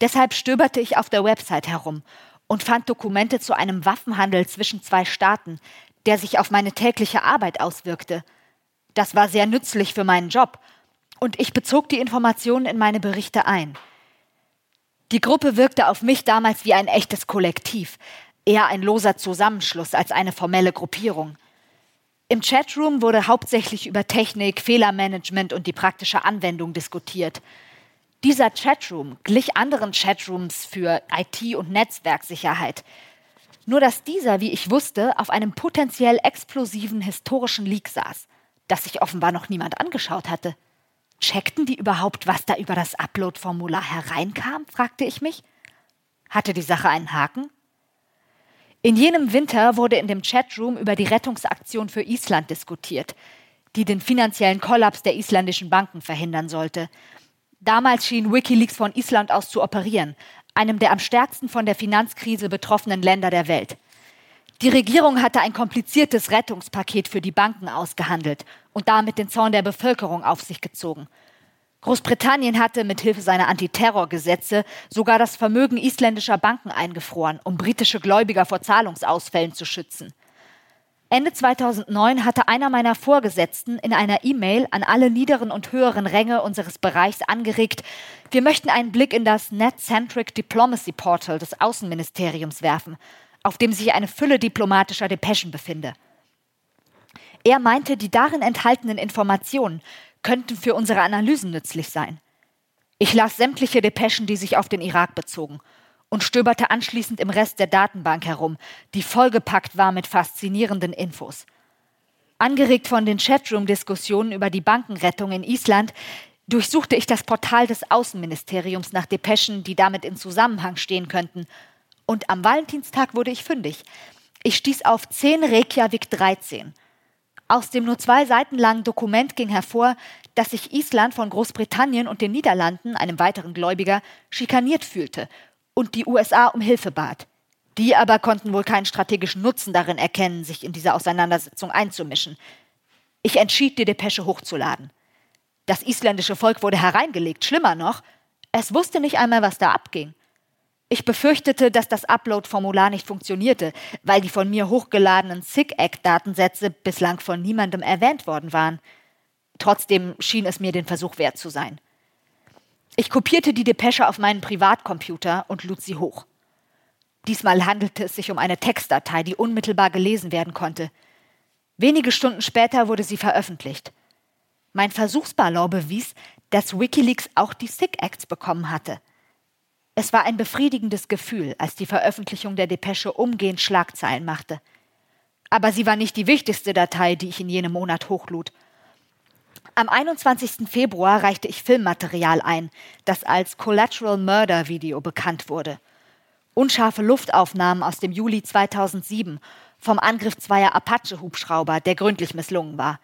Deshalb stöberte ich auf der Website herum und fand Dokumente zu einem Waffenhandel zwischen zwei Staaten, der sich auf meine tägliche Arbeit auswirkte. Das war sehr nützlich für meinen Job und ich bezog die Informationen in meine Berichte ein. Die Gruppe wirkte auf mich damals wie ein echtes Kollektiv, eher ein loser Zusammenschluss als eine formelle Gruppierung. Im Chatroom wurde hauptsächlich über Technik, Fehlermanagement und die praktische Anwendung diskutiert. Dieser Chatroom glich anderen Chatrooms für IT- und Netzwerksicherheit. Nur dass dieser, wie ich wusste, auf einem potenziell explosiven historischen Leak saß, das sich offenbar noch niemand angeschaut hatte. Checkten die überhaupt, was da über das Upload-Formular hereinkam? fragte ich mich. Hatte die Sache einen Haken? In jenem Winter wurde in dem Chatroom über die Rettungsaktion für Island diskutiert, die den finanziellen Kollaps der isländischen Banken verhindern sollte. Damals schien Wikileaks von Island aus zu operieren, einem der am stärksten von der Finanzkrise betroffenen Länder der Welt. Die Regierung hatte ein kompliziertes Rettungspaket für die Banken ausgehandelt und damit den Zorn der Bevölkerung auf sich gezogen. Großbritannien hatte mit Hilfe seiner Antiterrorgesetze sogar das Vermögen isländischer Banken eingefroren, um britische Gläubiger vor Zahlungsausfällen zu schützen. Ende 2009 hatte einer meiner Vorgesetzten in einer E-Mail an alle niederen und höheren Ränge unseres Bereichs angeregt, wir möchten einen Blick in das Net-Centric Diplomacy Portal des Außenministeriums werfen auf dem sich eine Fülle diplomatischer Depeschen befinde. Er meinte, die darin enthaltenen Informationen könnten für unsere Analysen nützlich sein. Ich las sämtliche Depeschen, die sich auf den Irak bezogen, und stöberte anschließend im Rest der Datenbank herum, die vollgepackt war mit faszinierenden Infos. Angeregt von den Chatroom-Diskussionen über die Bankenrettung in Island, durchsuchte ich das Portal des Außenministeriums nach Depeschen, die damit in Zusammenhang stehen könnten und am Valentinstag wurde ich fündig. Ich stieß auf 10 Reykjavik 13. Aus dem nur zwei Seiten langen Dokument ging hervor, dass sich Island von Großbritannien und den Niederlanden, einem weiteren Gläubiger, schikaniert fühlte und die USA um Hilfe bat. Die aber konnten wohl keinen strategischen Nutzen darin erkennen, sich in diese Auseinandersetzung einzumischen. Ich entschied, die Depesche hochzuladen. Das isländische Volk wurde hereingelegt, schlimmer noch, es wusste nicht einmal, was da abging. Ich befürchtete, dass das Upload-Formular nicht funktionierte, weil die von mir hochgeladenen SIG-Act-Datensätze bislang von niemandem erwähnt worden waren. Trotzdem schien es mir den Versuch wert zu sein. Ich kopierte die Depesche auf meinen Privatcomputer und lud sie hoch. Diesmal handelte es sich um eine Textdatei, die unmittelbar gelesen werden konnte. Wenige Stunden später wurde sie veröffentlicht. Mein Versuchsballon bewies, dass Wikileaks auch die SIG-Acts bekommen hatte – es war ein befriedigendes Gefühl, als die Veröffentlichung der Depesche umgehend Schlagzeilen machte. Aber sie war nicht die wichtigste Datei, die ich in jenem Monat hochlud. Am 21. Februar reichte ich Filmmaterial ein, das als Collateral Murder Video bekannt wurde. Unscharfe Luftaufnahmen aus dem Juli 2007 vom Angriff zweier Apache-Hubschrauber, der gründlich misslungen war.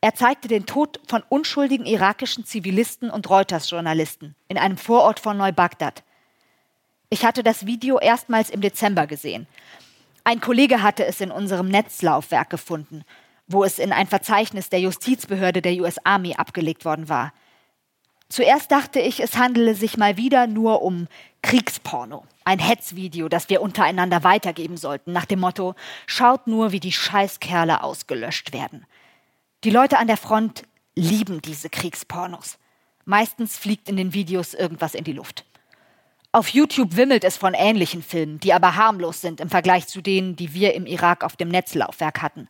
Er zeigte den Tod von unschuldigen irakischen Zivilisten und Reuters-Journalisten in einem Vorort von Neubagdad. Ich hatte das Video erstmals im Dezember gesehen. Ein Kollege hatte es in unserem Netzlaufwerk gefunden, wo es in ein Verzeichnis der Justizbehörde der US Army abgelegt worden war. Zuerst dachte ich, es handele sich mal wieder nur um Kriegsporno, ein Hetzvideo, das wir untereinander weitergeben sollten, nach dem Motto: Schaut nur, wie die Scheißkerle ausgelöscht werden. Die Leute an der Front lieben diese Kriegspornos. Meistens fliegt in den Videos irgendwas in die Luft. Auf YouTube wimmelt es von ähnlichen Filmen, die aber harmlos sind im Vergleich zu denen, die wir im Irak auf dem Netzlaufwerk hatten.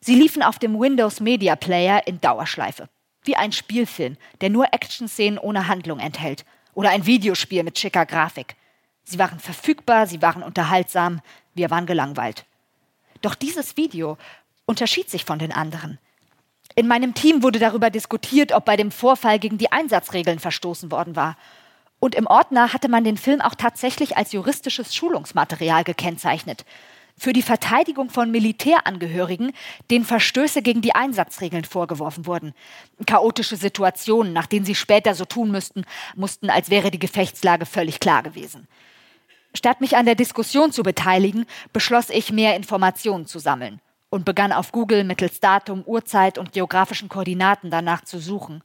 Sie liefen auf dem Windows Media Player in Dauerschleife. Wie ein Spielfilm, der nur Action-Szenen ohne Handlung enthält. Oder ein Videospiel mit schicker Grafik. Sie waren verfügbar, sie waren unterhaltsam, wir waren gelangweilt. Doch dieses Video unterschied sich von den anderen. In meinem Team wurde darüber diskutiert, ob bei dem Vorfall gegen die Einsatzregeln verstoßen worden war. Und im Ordner hatte man den Film auch tatsächlich als juristisches Schulungsmaterial gekennzeichnet für die Verteidigung von Militärangehörigen, denen Verstöße gegen die Einsatzregeln vorgeworfen wurden. Chaotische Situationen, nach denen sie später so tun müssten, mussten, als wäre die Gefechtslage völlig klar gewesen. Statt mich an der Diskussion zu beteiligen, beschloss ich, mehr Informationen zu sammeln und begann auf Google mittels Datum, Uhrzeit und geografischen Koordinaten danach zu suchen.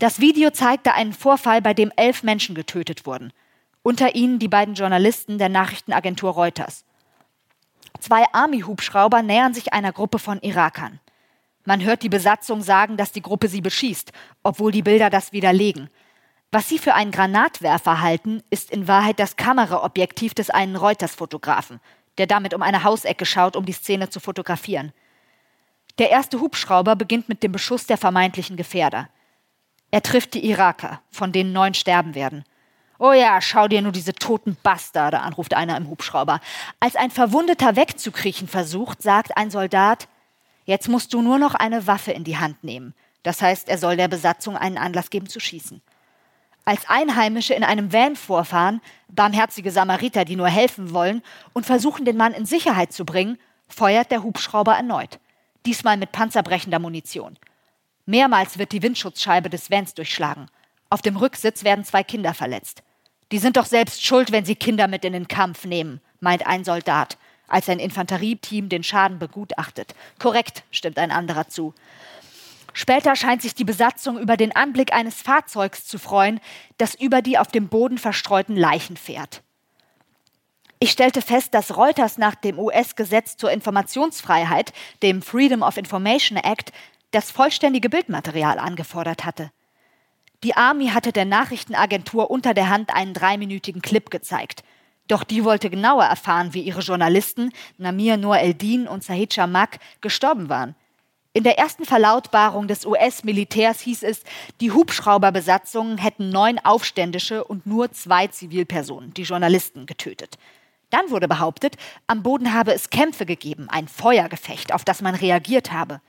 Das Video zeigte einen Vorfall, bei dem elf Menschen getötet wurden. Unter ihnen die beiden Journalisten der Nachrichtenagentur Reuters. Zwei Army-Hubschrauber nähern sich einer Gruppe von Irakern. Man hört die Besatzung sagen, dass die Gruppe sie beschießt, obwohl die Bilder das widerlegen. Was sie für einen Granatwerfer halten, ist in Wahrheit das Kameraobjektiv des einen Reuters-Fotografen, der damit um eine Hausecke schaut, um die Szene zu fotografieren. Der erste Hubschrauber beginnt mit dem Beschuss der vermeintlichen Gefährder. Er trifft die Iraker, von denen neun sterben werden. Oh ja, schau dir nur diese toten Bastarde an, ruft einer im Hubschrauber. Als ein Verwundeter wegzukriechen versucht, sagt ein Soldat, jetzt musst du nur noch eine Waffe in die Hand nehmen. Das heißt, er soll der Besatzung einen Anlass geben zu schießen. Als Einheimische in einem Van vorfahren, barmherzige Samariter, die nur helfen wollen, und versuchen, den Mann in Sicherheit zu bringen, feuert der Hubschrauber erneut. Diesmal mit panzerbrechender Munition. Mehrmals wird die Windschutzscheibe des Vans durchschlagen. Auf dem Rücksitz werden zwei Kinder verletzt. Die sind doch selbst schuld, wenn sie Kinder mit in den Kampf nehmen, meint ein Soldat, als ein Infanterieteam den Schaden begutachtet. Korrekt, stimmt ein anderer zu. Später scheint sich die Besatzung über den Anblick eines Fahrzeugs zu freuen, das über die auf dem Boden verstreuten Leichen fährt. Ich stellte fest, dass Reuters nach dem US-Gesetz zur Informationsfreiheit, dem Freedom of Information Act, das vollständige Bildmaterial angefordert hatte. Die Army hatte der Nachrichtenagentur unter der Hand einen dreiminütigen Clip gezeigt. Doch die wollte genauer erfahren, wie ihre Journalisten Namir Noor Eldin und Sahid Shamak gestorben waren. In der ersten Verlautbarung des US-Militärs hieß es, die Hubschrauberbesatzungen hätten neun Aufständische und nur zwei Zivilpersonen, die Journalisten, getötet. Dann wurde behauptet, am Boden habe es Kämpfe gegeben, ein Feuergefecht, auf das man reagiert habe.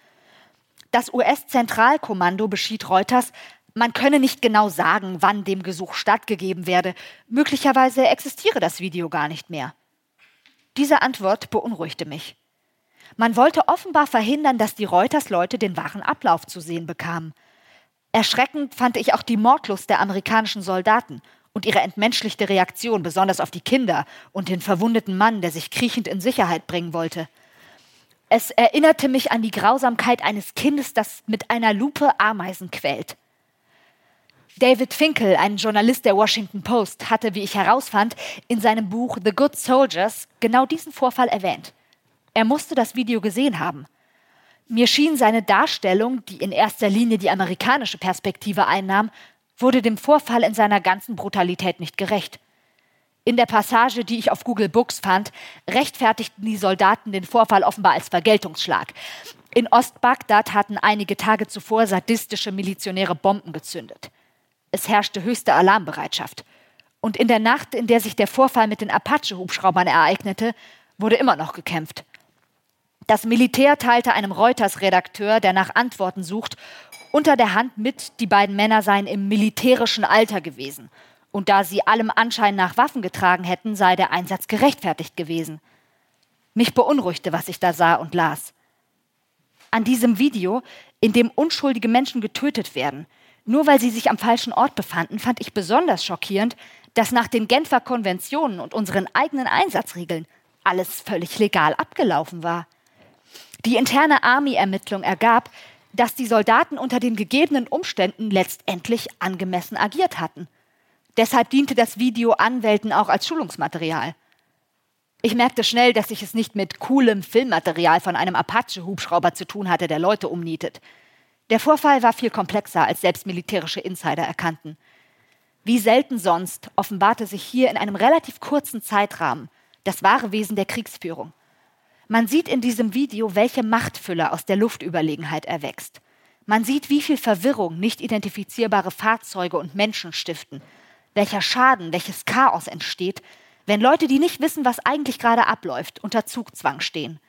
Das US-Zentralkommando beschied Reuters, man könne nicht genau sagen, wann dem Gesuch stattgegeben werde. Möglicherweise existiere das Video gar nicht mehr. Diese Antwort beunruhigte mich. Man wollte offenbar verhindern, dass die Reuters-Leute den wahren Ablauf zu sehen bekamen. Erschreckend fand ich auch die Mordlust der amerikanischen Soldaten und ihre entmenschlichte Reaktion, besonders auf die Kinder und den verwundeten Mann, der sich kriechend in Sicherheit bringen wollte. Es erinnerte mich an die Grausamkeit eines Kindes, das mit einer Lupe Ameisen quält. David Finkel, ein Journalist der Washington Post, hatte, wie ich herausfand, in seinem Buch The Good Soldiers genau diesen Vorfall erwähnt. Er musste das Video gesehen haben. Mir schien seine Darstellung, die in erster Linie die amerikanische Perspektive einnahm, wurde dem Vorfall in seiner ganzen Brutalität nicht gerecht. In der Passage, die ich auf Google Books fand, rechtfertigten die Soldaten den Vorfall offenbar als Vergeltungsschlag. In Ostbagdad hatten einige Tage zuvor sadistische Milizionäre Bomben gezündet. Es herrschte höchste Alarmbereitschaft. Und in der Nacht, in der sich der Vorfall mit den Apache-Hubschraubern ereignete, wurde immer noch gekämpft. Das Militär teilte einem Reuters-Redakteur, der nach Antworten sucht, unter der Hand mit, die beiden Männer seien im militärischen Alter gewesen. Und da sie allem Anschein nach Waffen getragen hätten, sei der Einsatz gerechtfertigt gewesen. Mich beunruhigte, was ich da sah und las. An diesem Video, in dem unschuldige Menschen getötet werden, nur weil sie sich am falschen Ort befanden, fand ich besonders schockierend, dass nach den Genfer Konventionen und unseren eigenen Einsatzregeln alles völlig legal abgelaufen war. Die interne Army-Ermittlung ergab, dass die Soldaten unter den gegebenen Umständen letztendlich angemessen agiert hatten. Deshalb diente das Video Anwälten auch als Schulungsmaterial. Ich merkte schnell, dass ich es nicht mit coolem Filmmaterial von einem Apache-Hubschrauber zu tun hatte, der Leute umnietet. Der Vorfall war viel komplexer, als selbst militärische Insider erkannten. Wie selten sonst offenbarte sich hier in einem relativ kurzen Zeitrahmen das wahre Wesen der Kriegsführung. Man sieht in diesem Video, welche Machtfülle aus der Luftüberlegenheit erwächst. Man sieht, wie viel Verwirrung nicht identifizierbare Fahrzeuge und Menschen stiften, welcher Schaden, welches Chaos entsteht, wenn Leute, die nicht wissen, was eigentlich gerade abläuft, unter Zugzwang stehen.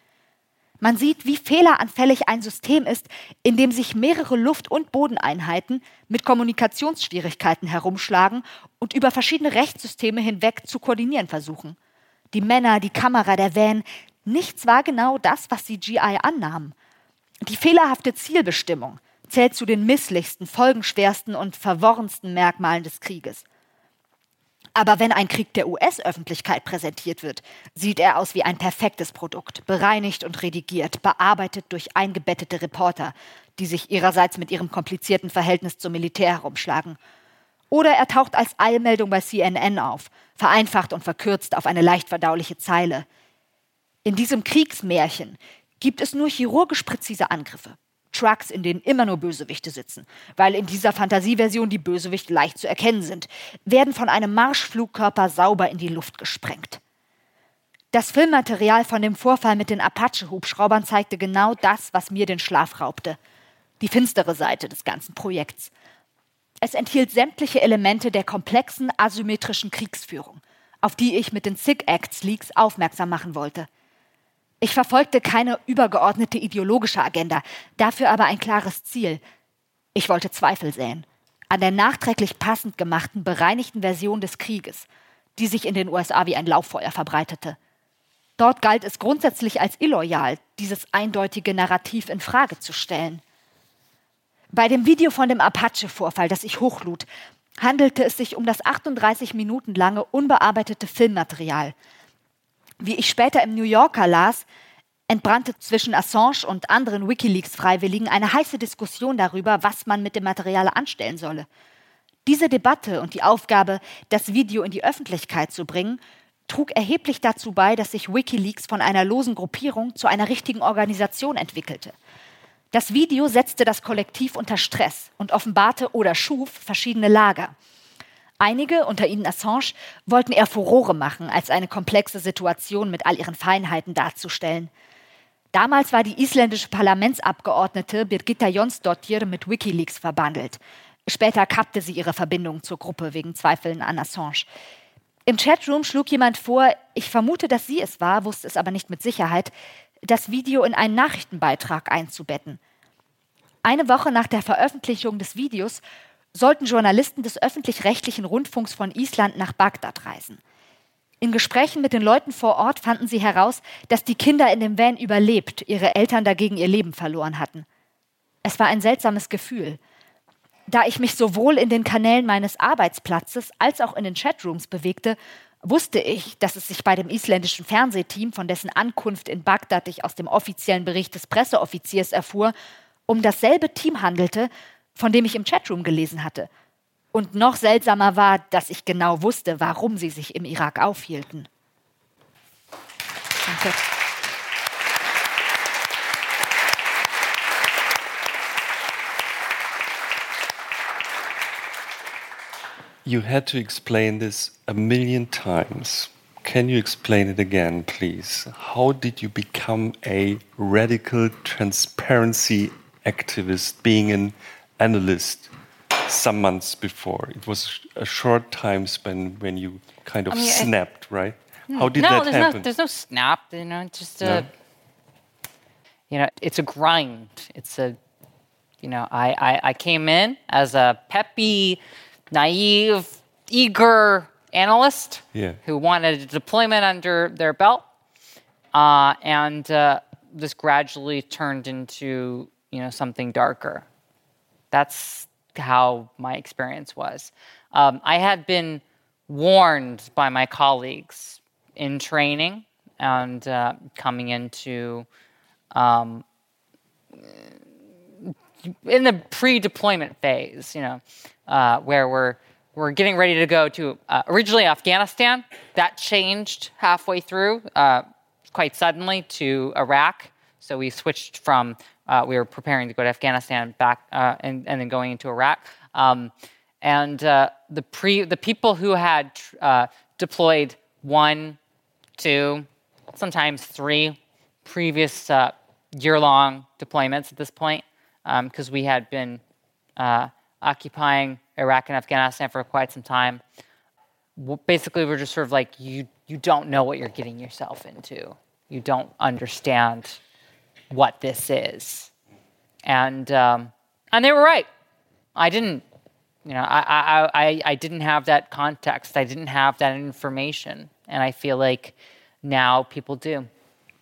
Man sieht, wie fehleranfällig ein System ist, in dem sich mehrere Luft- und Bodeneinheiten mit Kommunikationsschwierigkeiten herumschlagen und über verschiedene Rechtssysteme hinweg zu koordinieren versuchen. Die Männer, die Kamera, der Van, nichts war genau das, was die GI annahmen. Die fehlerhafte Zielbestimmung zählt zu den misslichsten, folgenschwersten und verworrensten Merkmalen des Krieges. Aber wenn ein Krieg der US-Öffentlichkeit präsentiert wird, sieht er aus wie ein perfektes Produkt, bereinigt und redigiert, bearbeitet durch eingebettete Reporter, die sich ihrerseits mit ihrem komplizierten Verhältnis zum Militär herumschlagen. Oder er taucht als Eilmeldung bei CNN auf, vereinfacht und verkürzt auf eine leicht verdauliche Zeile. In diesem Kriegsmärchen gibt es nur chirurgisch präzise Angriffe. Trucks, in denen immer nur Bösewichte sitzen, weil in dieser Fantasieversion die Bösewichte leicht zu erkennen sind, werden von einem Marschflugkörper sauber in die Luft gesprengt. Das Filmmaterial von dem Vorfall mit den Apache-Hubschraubern zeigte genau das, was mir den Schlaf raubte. Die finstere Seite des ganzen Projekts. Es enthielt sämtliche Elemente der komplexen asymmetrischen Kriegsführung, auf die ich mit den SIG Acts Leaks aufmerksam machen wollte – ich verfolgte keine übergeordnete ideologische Agenda, dafür aber ein klares Ziel. Ich wollte Zweifel säen an der nachträglich passend gemachten, bereinigten Version des Krieges, die sich in den USA wie ein Lauffeuer verbreitete. Dort galt es grundsätzlich als illoyal, dieses eindeutige Narrativ in Frage zu stellen. Bei dem Video von dem Apache-Vorfall, das ich hochlud, handelte es sich um das 38 Minuten lange unbearbeitete Filmmaterial, wie ich später im New Yorker las, entbrannte zwischen Assange und anderen Wikileaks-Freiwilligen eine heiße Diskussion darüber, was man mit dem Material anstellen solle. Diese Debatte und die Aufgabe, das Video in die Öffentlichkeit zu bringen, trug erheblich dazu bei, dass sich Wikileaks von einer losen Gruppierung zu einer richtigen Organisation entwickelte. Das Video setzte das Kollektiv unter Stress und offenbarte oder schuf verschiedene Lager. Einige, unter ihnen Assange, wollten eher Furore machen, als eine komplexe Situation mit all ihren Feinheiten darzustellen. Damals war die isländische Parlamentsabgeordnete Birgitta Jonsdottir mit Wikileaks verbandelt. Später kappte sie ihre Verbindung zur Gruppe wegen Zweifeln an Assange. Im Chatroom schlug jemand vor, ich vermute, dass sie es war, wusste es aber nicht mit Sicherheit, das Video in einen Nachrichtenbeitrag einzubetten. Eine Woche nach der Veröffentlichung des Videos sollten Journalisten des öffentlich-rechtlichen Rundfunks von Island nach Bagdad reisen. In Gesprächen mit den Leuten vor Ort fanden sie heraus, dass die Kinder in dem Van überlebt, ihre Eltern dagegen ihr Leben verloren hatten. Es war ein seltsames Gefühl. Da ich mich sowohl in den Kanälen meines Arbeitsplatzes als auch in den Chatrooms bewegte, wusste ich, dass es sich bei dem isländischen Fernsehteam, von dessen Ankunft in Bagdad ich aus dem offiziellen Bericht des Presseoffiziers erfuhr, um dasselbe Team handelte, von dem ich im Chatroom gelesen hatte. Und noch seltsamer war, dass ich genau wusste, warum sie sich im Irak aufhielten. Danke. You had to explain this a million times. Can you explain it again, please? How did you become a radical transparency activist, being an analyst some months before. It was a short time span when you kind of I mean, snapped, I, right? Hmm. How did no, that there's happen? No, there's no snap. You know, it's just a. No? You know, it's a grind. It's a. You know, I, I I came in as a peppy, naive, eager analyst yeah. who wanted a deployment under their belt, uh, and uh, this gradually turned into you know something darker that's how my experience was. Um, I had been warned by my colleagues in training and uh, coming into um, in the pre-deployment phase, you know, uh, where we're we're getting ready to go to uh, originally Afghanistan. That changed halfway through, uh, quite suddenly, to Iraq. So we switched from uh, we were preparing to go to Afghanistan back uh, and, and, then going into Iraq. Um, and uh, the pre the people who had uh, deployed one, two, sometimes three previous uh, year-long deployments at this point, because um, we had been uh, occupying Iraq and Afghanistan for quite some time. Basically, we're just sort of like you you don't know what you're getting yourself into. You don't understand what this is, and um, and they were right. I didn't you know, I, I, I, I didn't have that context. I didn't have that information. And I feel like now people do.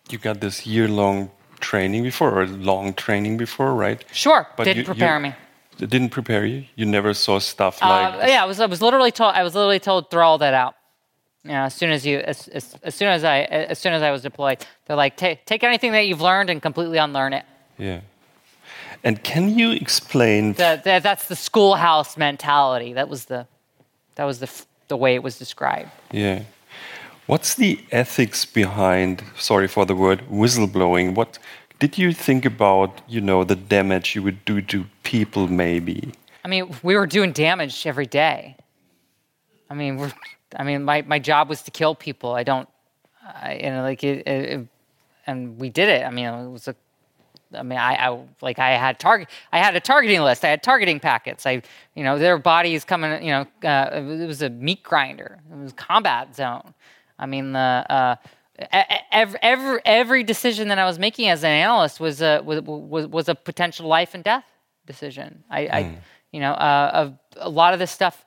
You got this year long training before, or long training before, right? Sure. But didn't you, prepare you, me. It didn't prepare you? You never saw stuff uh, like. Yeah, I was, I was literally told, I was literally told, throw all that out. You know, as soon as you, as, as, as soon as I, as soon as I was deployed, they're like, take anything that you've learned and completely unlearn it. Yeah. And can you explain? The, the, that's the schoolhouse mentality. That was the, that was the, the way it was described. Yeah. What's the ethics behind? Sorry for the word whistleblowing. What did you think about? You know, the damage you would do to people, maybe. I mean, we were doing damage every day. I mean, we're, I mean, my, my job was to kill people. I don't, I, you know, like it, it, and we did it. I mean, it was a I mean, I, I, like I had target, I had a targeting list. I had targeting packets. I, you know, their bodies coming. You know, uh, it was a meat grinder. It was combat zone. I mean, the uh, every, every every decision that I was making as an analyst was a was was, was a potential life and death decision. I, mm. I hmm. you know, uh, a, a lot of this stuff,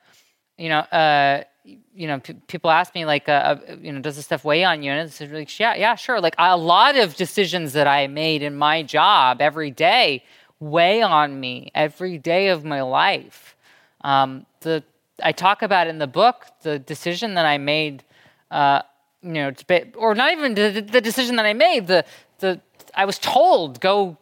you know. Uh, you know, p- people ask me like, uh, uh, you know, does this stuff weigh on you? And it's like, yeah, yeah, sure. Like a lot of decisions that I made in my job every day weigh on me every day of my life. Um, the I talk about in the book the decision that I made, uh, you know, or not even the, the decision that I made. The the I was told go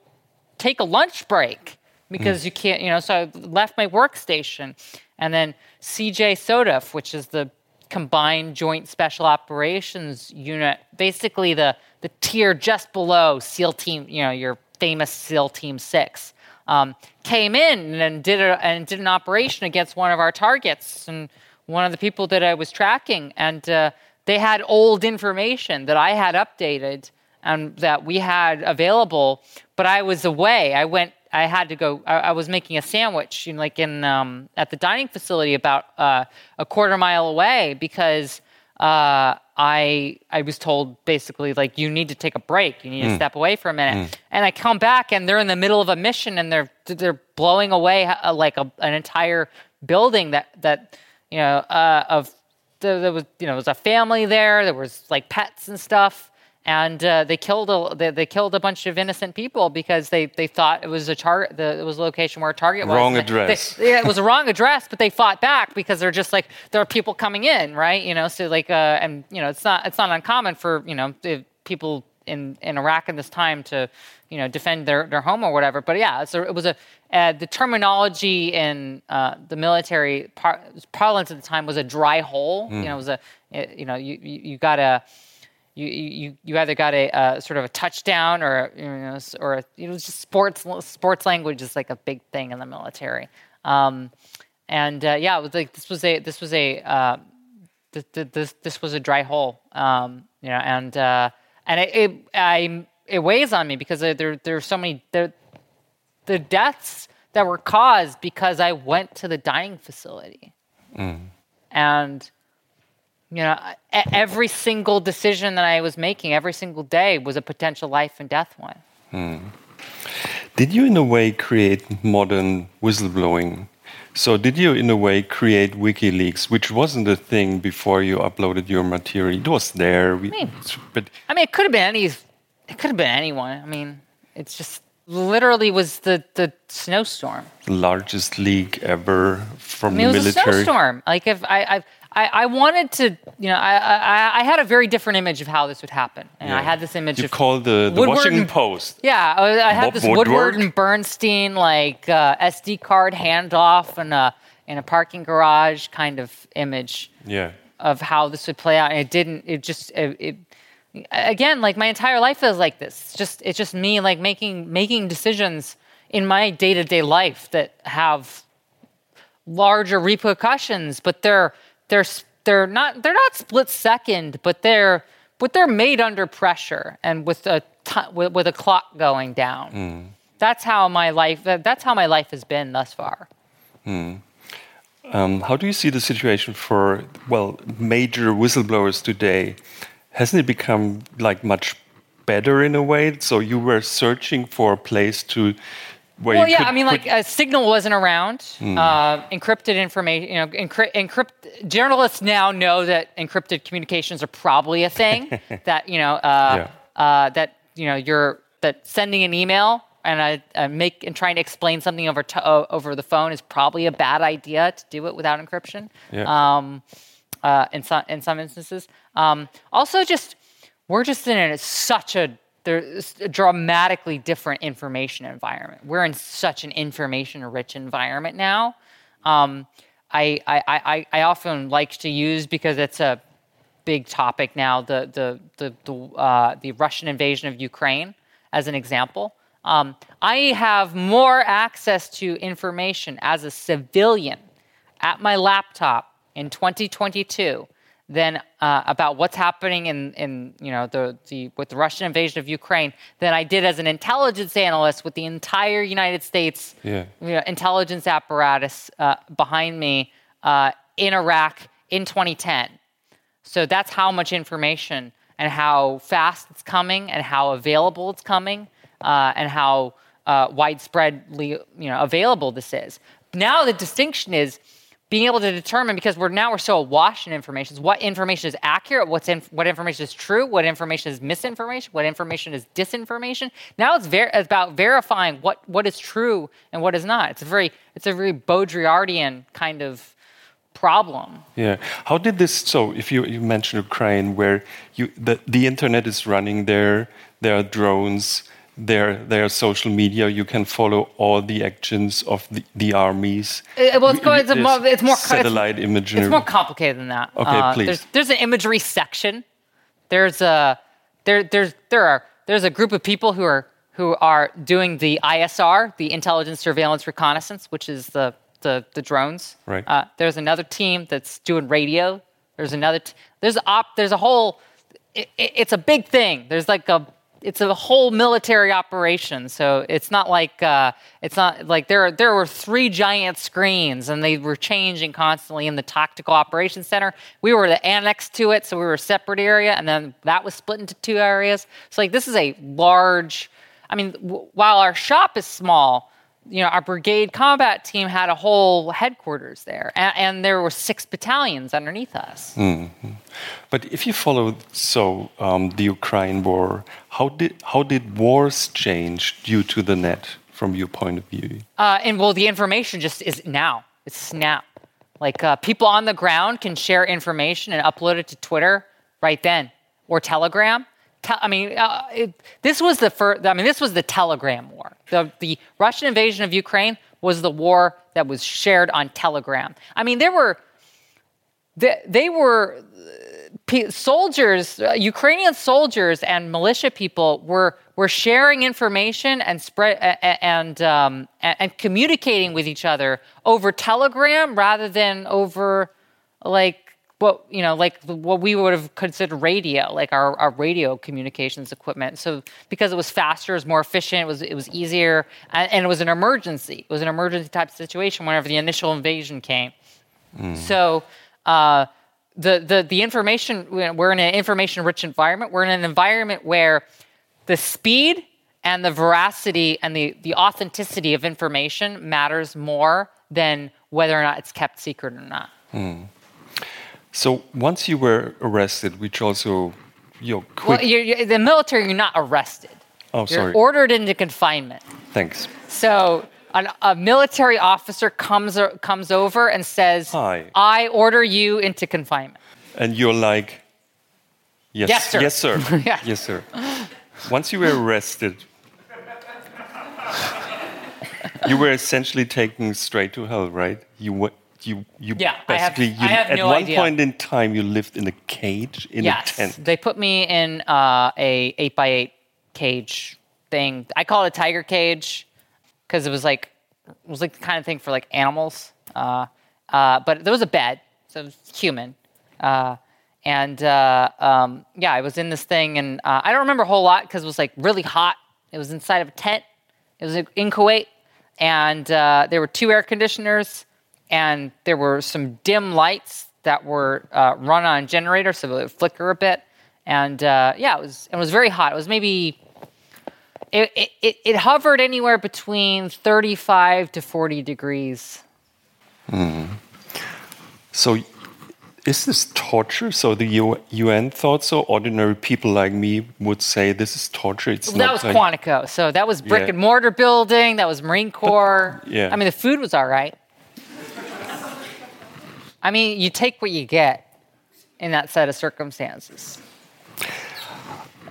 take a lunch break because mm. you can't, you know. So I left my workstation and then CJ SOTF, which is the Combined Joint Special Operations Unit, basically the, the tier just below SEAL Team, you know, your famous SEAL Team 6, um, came in and did, a, and did an operation against one of our targets and one of the people that I was tracking. And uh, they had old information that I had updated and that we had available, but I was away. I went I had to go. I, I was making a sandwich, you know, like in um, at the dining facility about uh, a quarter mile away because uh, I I was told basically like you need to take a break. You need mm. to step away for a minute. Mm. And I come back and they're in the middle of a mission and they're they're blowing away uh, like a, an entire building that that you know uh, of there, there was you know there was a family there. There was like pets and stuff and uh, they killed a they, they, killed a bunch of innocent people because they, they thought it was a target it was a location where a target was. Wrong address. they, yeah, it was a wrong address but they fought back because they're just like there are people coming in right? You know so like uh, and you know it's not it's not uncommon for you know people in in Iraq in this time to you know defend their, their home or whatever. But yeah so it was a uh, the terminology in uh, the military par- parlance at the time was a dry hole. Mm. you know it was a you know you you, you got a you you you either got a uh, sort of a touchdown or you know or you know just sports sports language is like a big thing in the military. Um, and uh, yeah, it was like this was a this was a uh, this, this this was a dry hole. Um, you know, and uh, and it, it I it weighs on me because there there are so many there the deaths that were caused because I went to the dying facility. Mm. And you know, every single decision that I was making every single day was a potential life and death one. Hmm. Did you, in a way, create modern whistleblowing? So, did you, in a way, create WikiLeaks, which wasn't a thing before you uploaded your material? It was there, we, I mean, but I mean, it could have been any. It could have been anyone. I mean, it's just literally was the the snowstorm. Largest leak ever from I mean, the military. It was a snowstorm. Like if I, I I, I, wanted to, you know, I, I, I, had a very different image of how this would happen. And yeah. I had this image you of. called the, the Washington Post. Yeah, I, I had Bob this Woodward. Woodward and Bernstein, like uh, SD card handoff in a, in a parking garage kind of image yeah. of how this would play out. And it didn't, it just, it, it again, like my entire life is like this. It's just, it's just me like making, making decisions in my day to day life that have larger repercussions, but they're they're they're not they're not split second, but they're but they're made under pressure and with a t- with, with, a clock going down. Mm. That's how my life that's how my life has been thus far. Mm. Um, how do you see the situation for well major whistleblowers today? Hasn't it become like much better in a way? So you were searching for a place to well, yeah, I mean, like a Signal wasn't around. Mm. Uh, encrypted information, you know, encrypt, encrypt. Journalists now know that encrypted communications are probably a thing. that you know, uh, yeah. uh, that you know, you're that sending an email and I, I make and trying to explain something over to, uh, over the phone is probably a bad idea to do it without encryption. Yeah. Um, uh, in some in some instances. Um, also, just we're just in a, such a there's a dramatically different information environment. We're in such an information rich environment now. Um, I, I, I, I often like to use because it's a big topic now the, the, the, the, uh, the Russian invasion of Ukraine as an example. Um, I have more access to information as a civilian at my laptop in 2022 than uh, about what's happening in, in you know the, the with the Russian invasion of Ukraine than I did as an intelligence analyst with the entire United States yeah. you know, intelligence apparatus uh, behind me uh, in Iraq in 2010. So that's how much information and how fast it's coming and how available it's coming uh, and how uh, widespreadly you know available this is. Now the distinction is being able to determine because we're now we're so awash in information. What information is accurate? What's in, what information is true? What information is misinformation? What information is disinformation? Now it's ver- about verifying what what is true and what is not. It's a very it's a very baudrillardian kind of problem. Yeah. How did this so if you, you mentioned ukraine where you the, the internet is running there there are drones their their social media. You can follow all the actions of the, the armies. It, uh, well, it's, it's, more, it's more satellite it's, imagery. It's more complicated than that. Okay, uh, please. There's, there's an imagery section. There's a there there's there are there's a group of people who are who are doing the ISR, the intelligence, surveillance, reconnaissance, which is the the, the drones. Right. Uh, there's another team that's doing radio. There's another. T- there's op. There's a whole. It, it, it's a big thing. There's like a it's a whole military operation. So it's not like uh, it's not like there there were three giant screens and they were changing constantly in the tactical operations center. We were the annex to it, so we were a separate area, and then that was split into two areas. So like this is a large. I mean, w- while our shop is small, you know, our brigade combat team had a whole headquarters there, and, and there were six battalions underneath us. Mm-hmm. But if you follow so um, the Ukraine war, how did how did wars change due to the net from your point of view? Uh, and well, the information just is now. It's snap. Like uh, people on the ground can share information and upload it to Twitter right then or Telegram te- I mean, uh, it, this was the first. I mean, this was the Telegram war. The the Russian invasion of Ukraine was the war that was shared on Telegram. I mean, there were they, they were uh, soldiers, uh, Ukrainian soldiers and militia people were were sharing information and spread and um, and, and communicating with each other over Telegram rather than over like what you know like what we would have considered radio like our, our radio communications equipment. So because it was faster it was more efficient it was it was easier and, it was an emergency. It was an emergency type situation whenever the initial invasion came. Mm. so uh, the, the the information we're in an information rich environment. We're in an environment where the speed and the veracity and the, the authenticity of information matters more than whether or not it's kept secret or not. Mm. So once you were arrested, which also you know. Well, you're, you're, the military, you're not arrested. Oh, sorry. you're sorry. ordered into confinement. Thanks. So an, a military officer comes uh, comes over and says, "Hi, I order you into confinement." And you're like, "Yes, yes, sir. Yes, sir. yeah. Yes, sir." Once you were arrested, you were essentially taken straight to hell, right? You you you yeah, basically I have, you, at no one idea. point in time you lived in a cage in yes, a tent. They put me in uh, a eight by eight cage thing. I call it a tiger cage because it was like it was like the kind of thing for like animals. Uh, uh, but there was a bed, so it was human. Uh, and uh, um, yeah, I was in this thing, and uh, I don't remember a whole lot because it was like really hot. It was inside of a tent. It was in Kuwait, and uh, there were two air conditioners, and there were some dim lights that were uh, run on a generator, so it would flicker a bit. And uh, yeah, it was it was very hot. It was maybe it, it, it hovered anywhere between 35 to 40 degrees. Mm. So is this torture? So the UN thought so. Ordinary people like me would say this is torture. It's well, that was like... Quantico. So that was brick yeah. and mortar building. That was Marine Corps. But, yeah. I mean, the food was all right. I mean, you take what you get in that set of circumstances.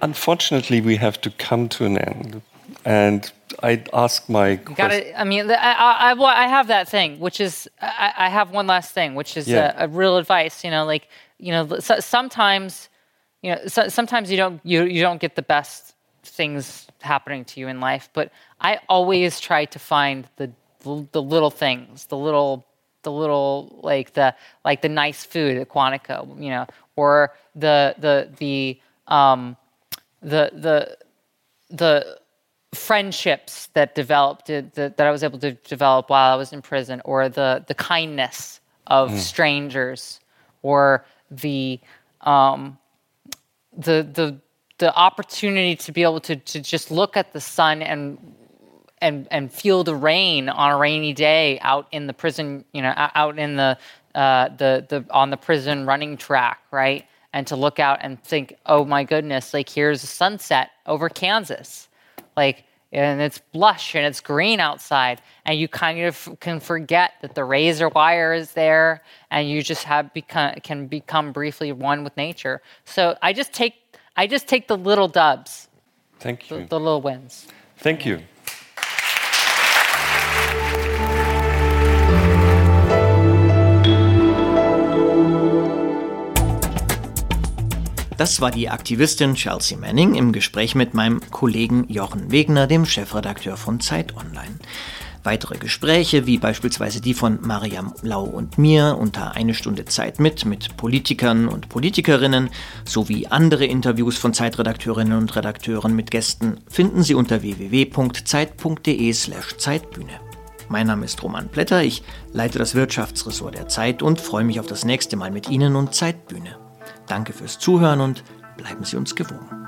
Unfortunately, we have to come to an end. And I ask my. Got it. I mean, I, I, I have that thing, which is I, I have one last thing, which is yeah. a, a, real advice. You know, like you know, so, sometimes, you know, so, sometimes you don't you you don't get the best things happening to you in life, but I always try to find the the little things, the little the little like the like the nice food at Quantico, you know, or the the the um the the the friendships that developed that, that I was able to develop while I was in prison, or the the kindness of mm. strangers, or the um, the the the opportunity to be able to to just look at the sun and and and feel the rain on a rainy day out in the prison, you know, out in the uh, the the on the prison running track, right? And to look out and think, oh my goodness, like here's a sunset over Kansas. Like and it's blush and it's green outside and you kind of can forget that the razor wire is there and you just have become can become briefly one with nature. So i just take i just take the little dubs. Thank you. the, the little wins. Thank you Das war die Aktivistin Chelsea Manning im Gespräch mit meinem Kollegen Jochen Wegner, dem Chefredakteur von Zeit Online. Weitere Gespräche, wie beispielsweise die von Mariam Lau und mir unter eine Stunde Zeit mit, mit Politikern und Politikerinnen, sowie andere Interviews von Zeitredakteurinnen und Redakteuren mit Gästen, finden Sie unter www.zeit.de slash Zeitbühne. Mein Name ist Roman Blätter, ich leite das Wirtschaftsressort der Zeit und freue mich auf das nächste Mal mit Ihnen und Zeitbühne. Danke fürs Zuhören und bleiben Sie uns gewogen.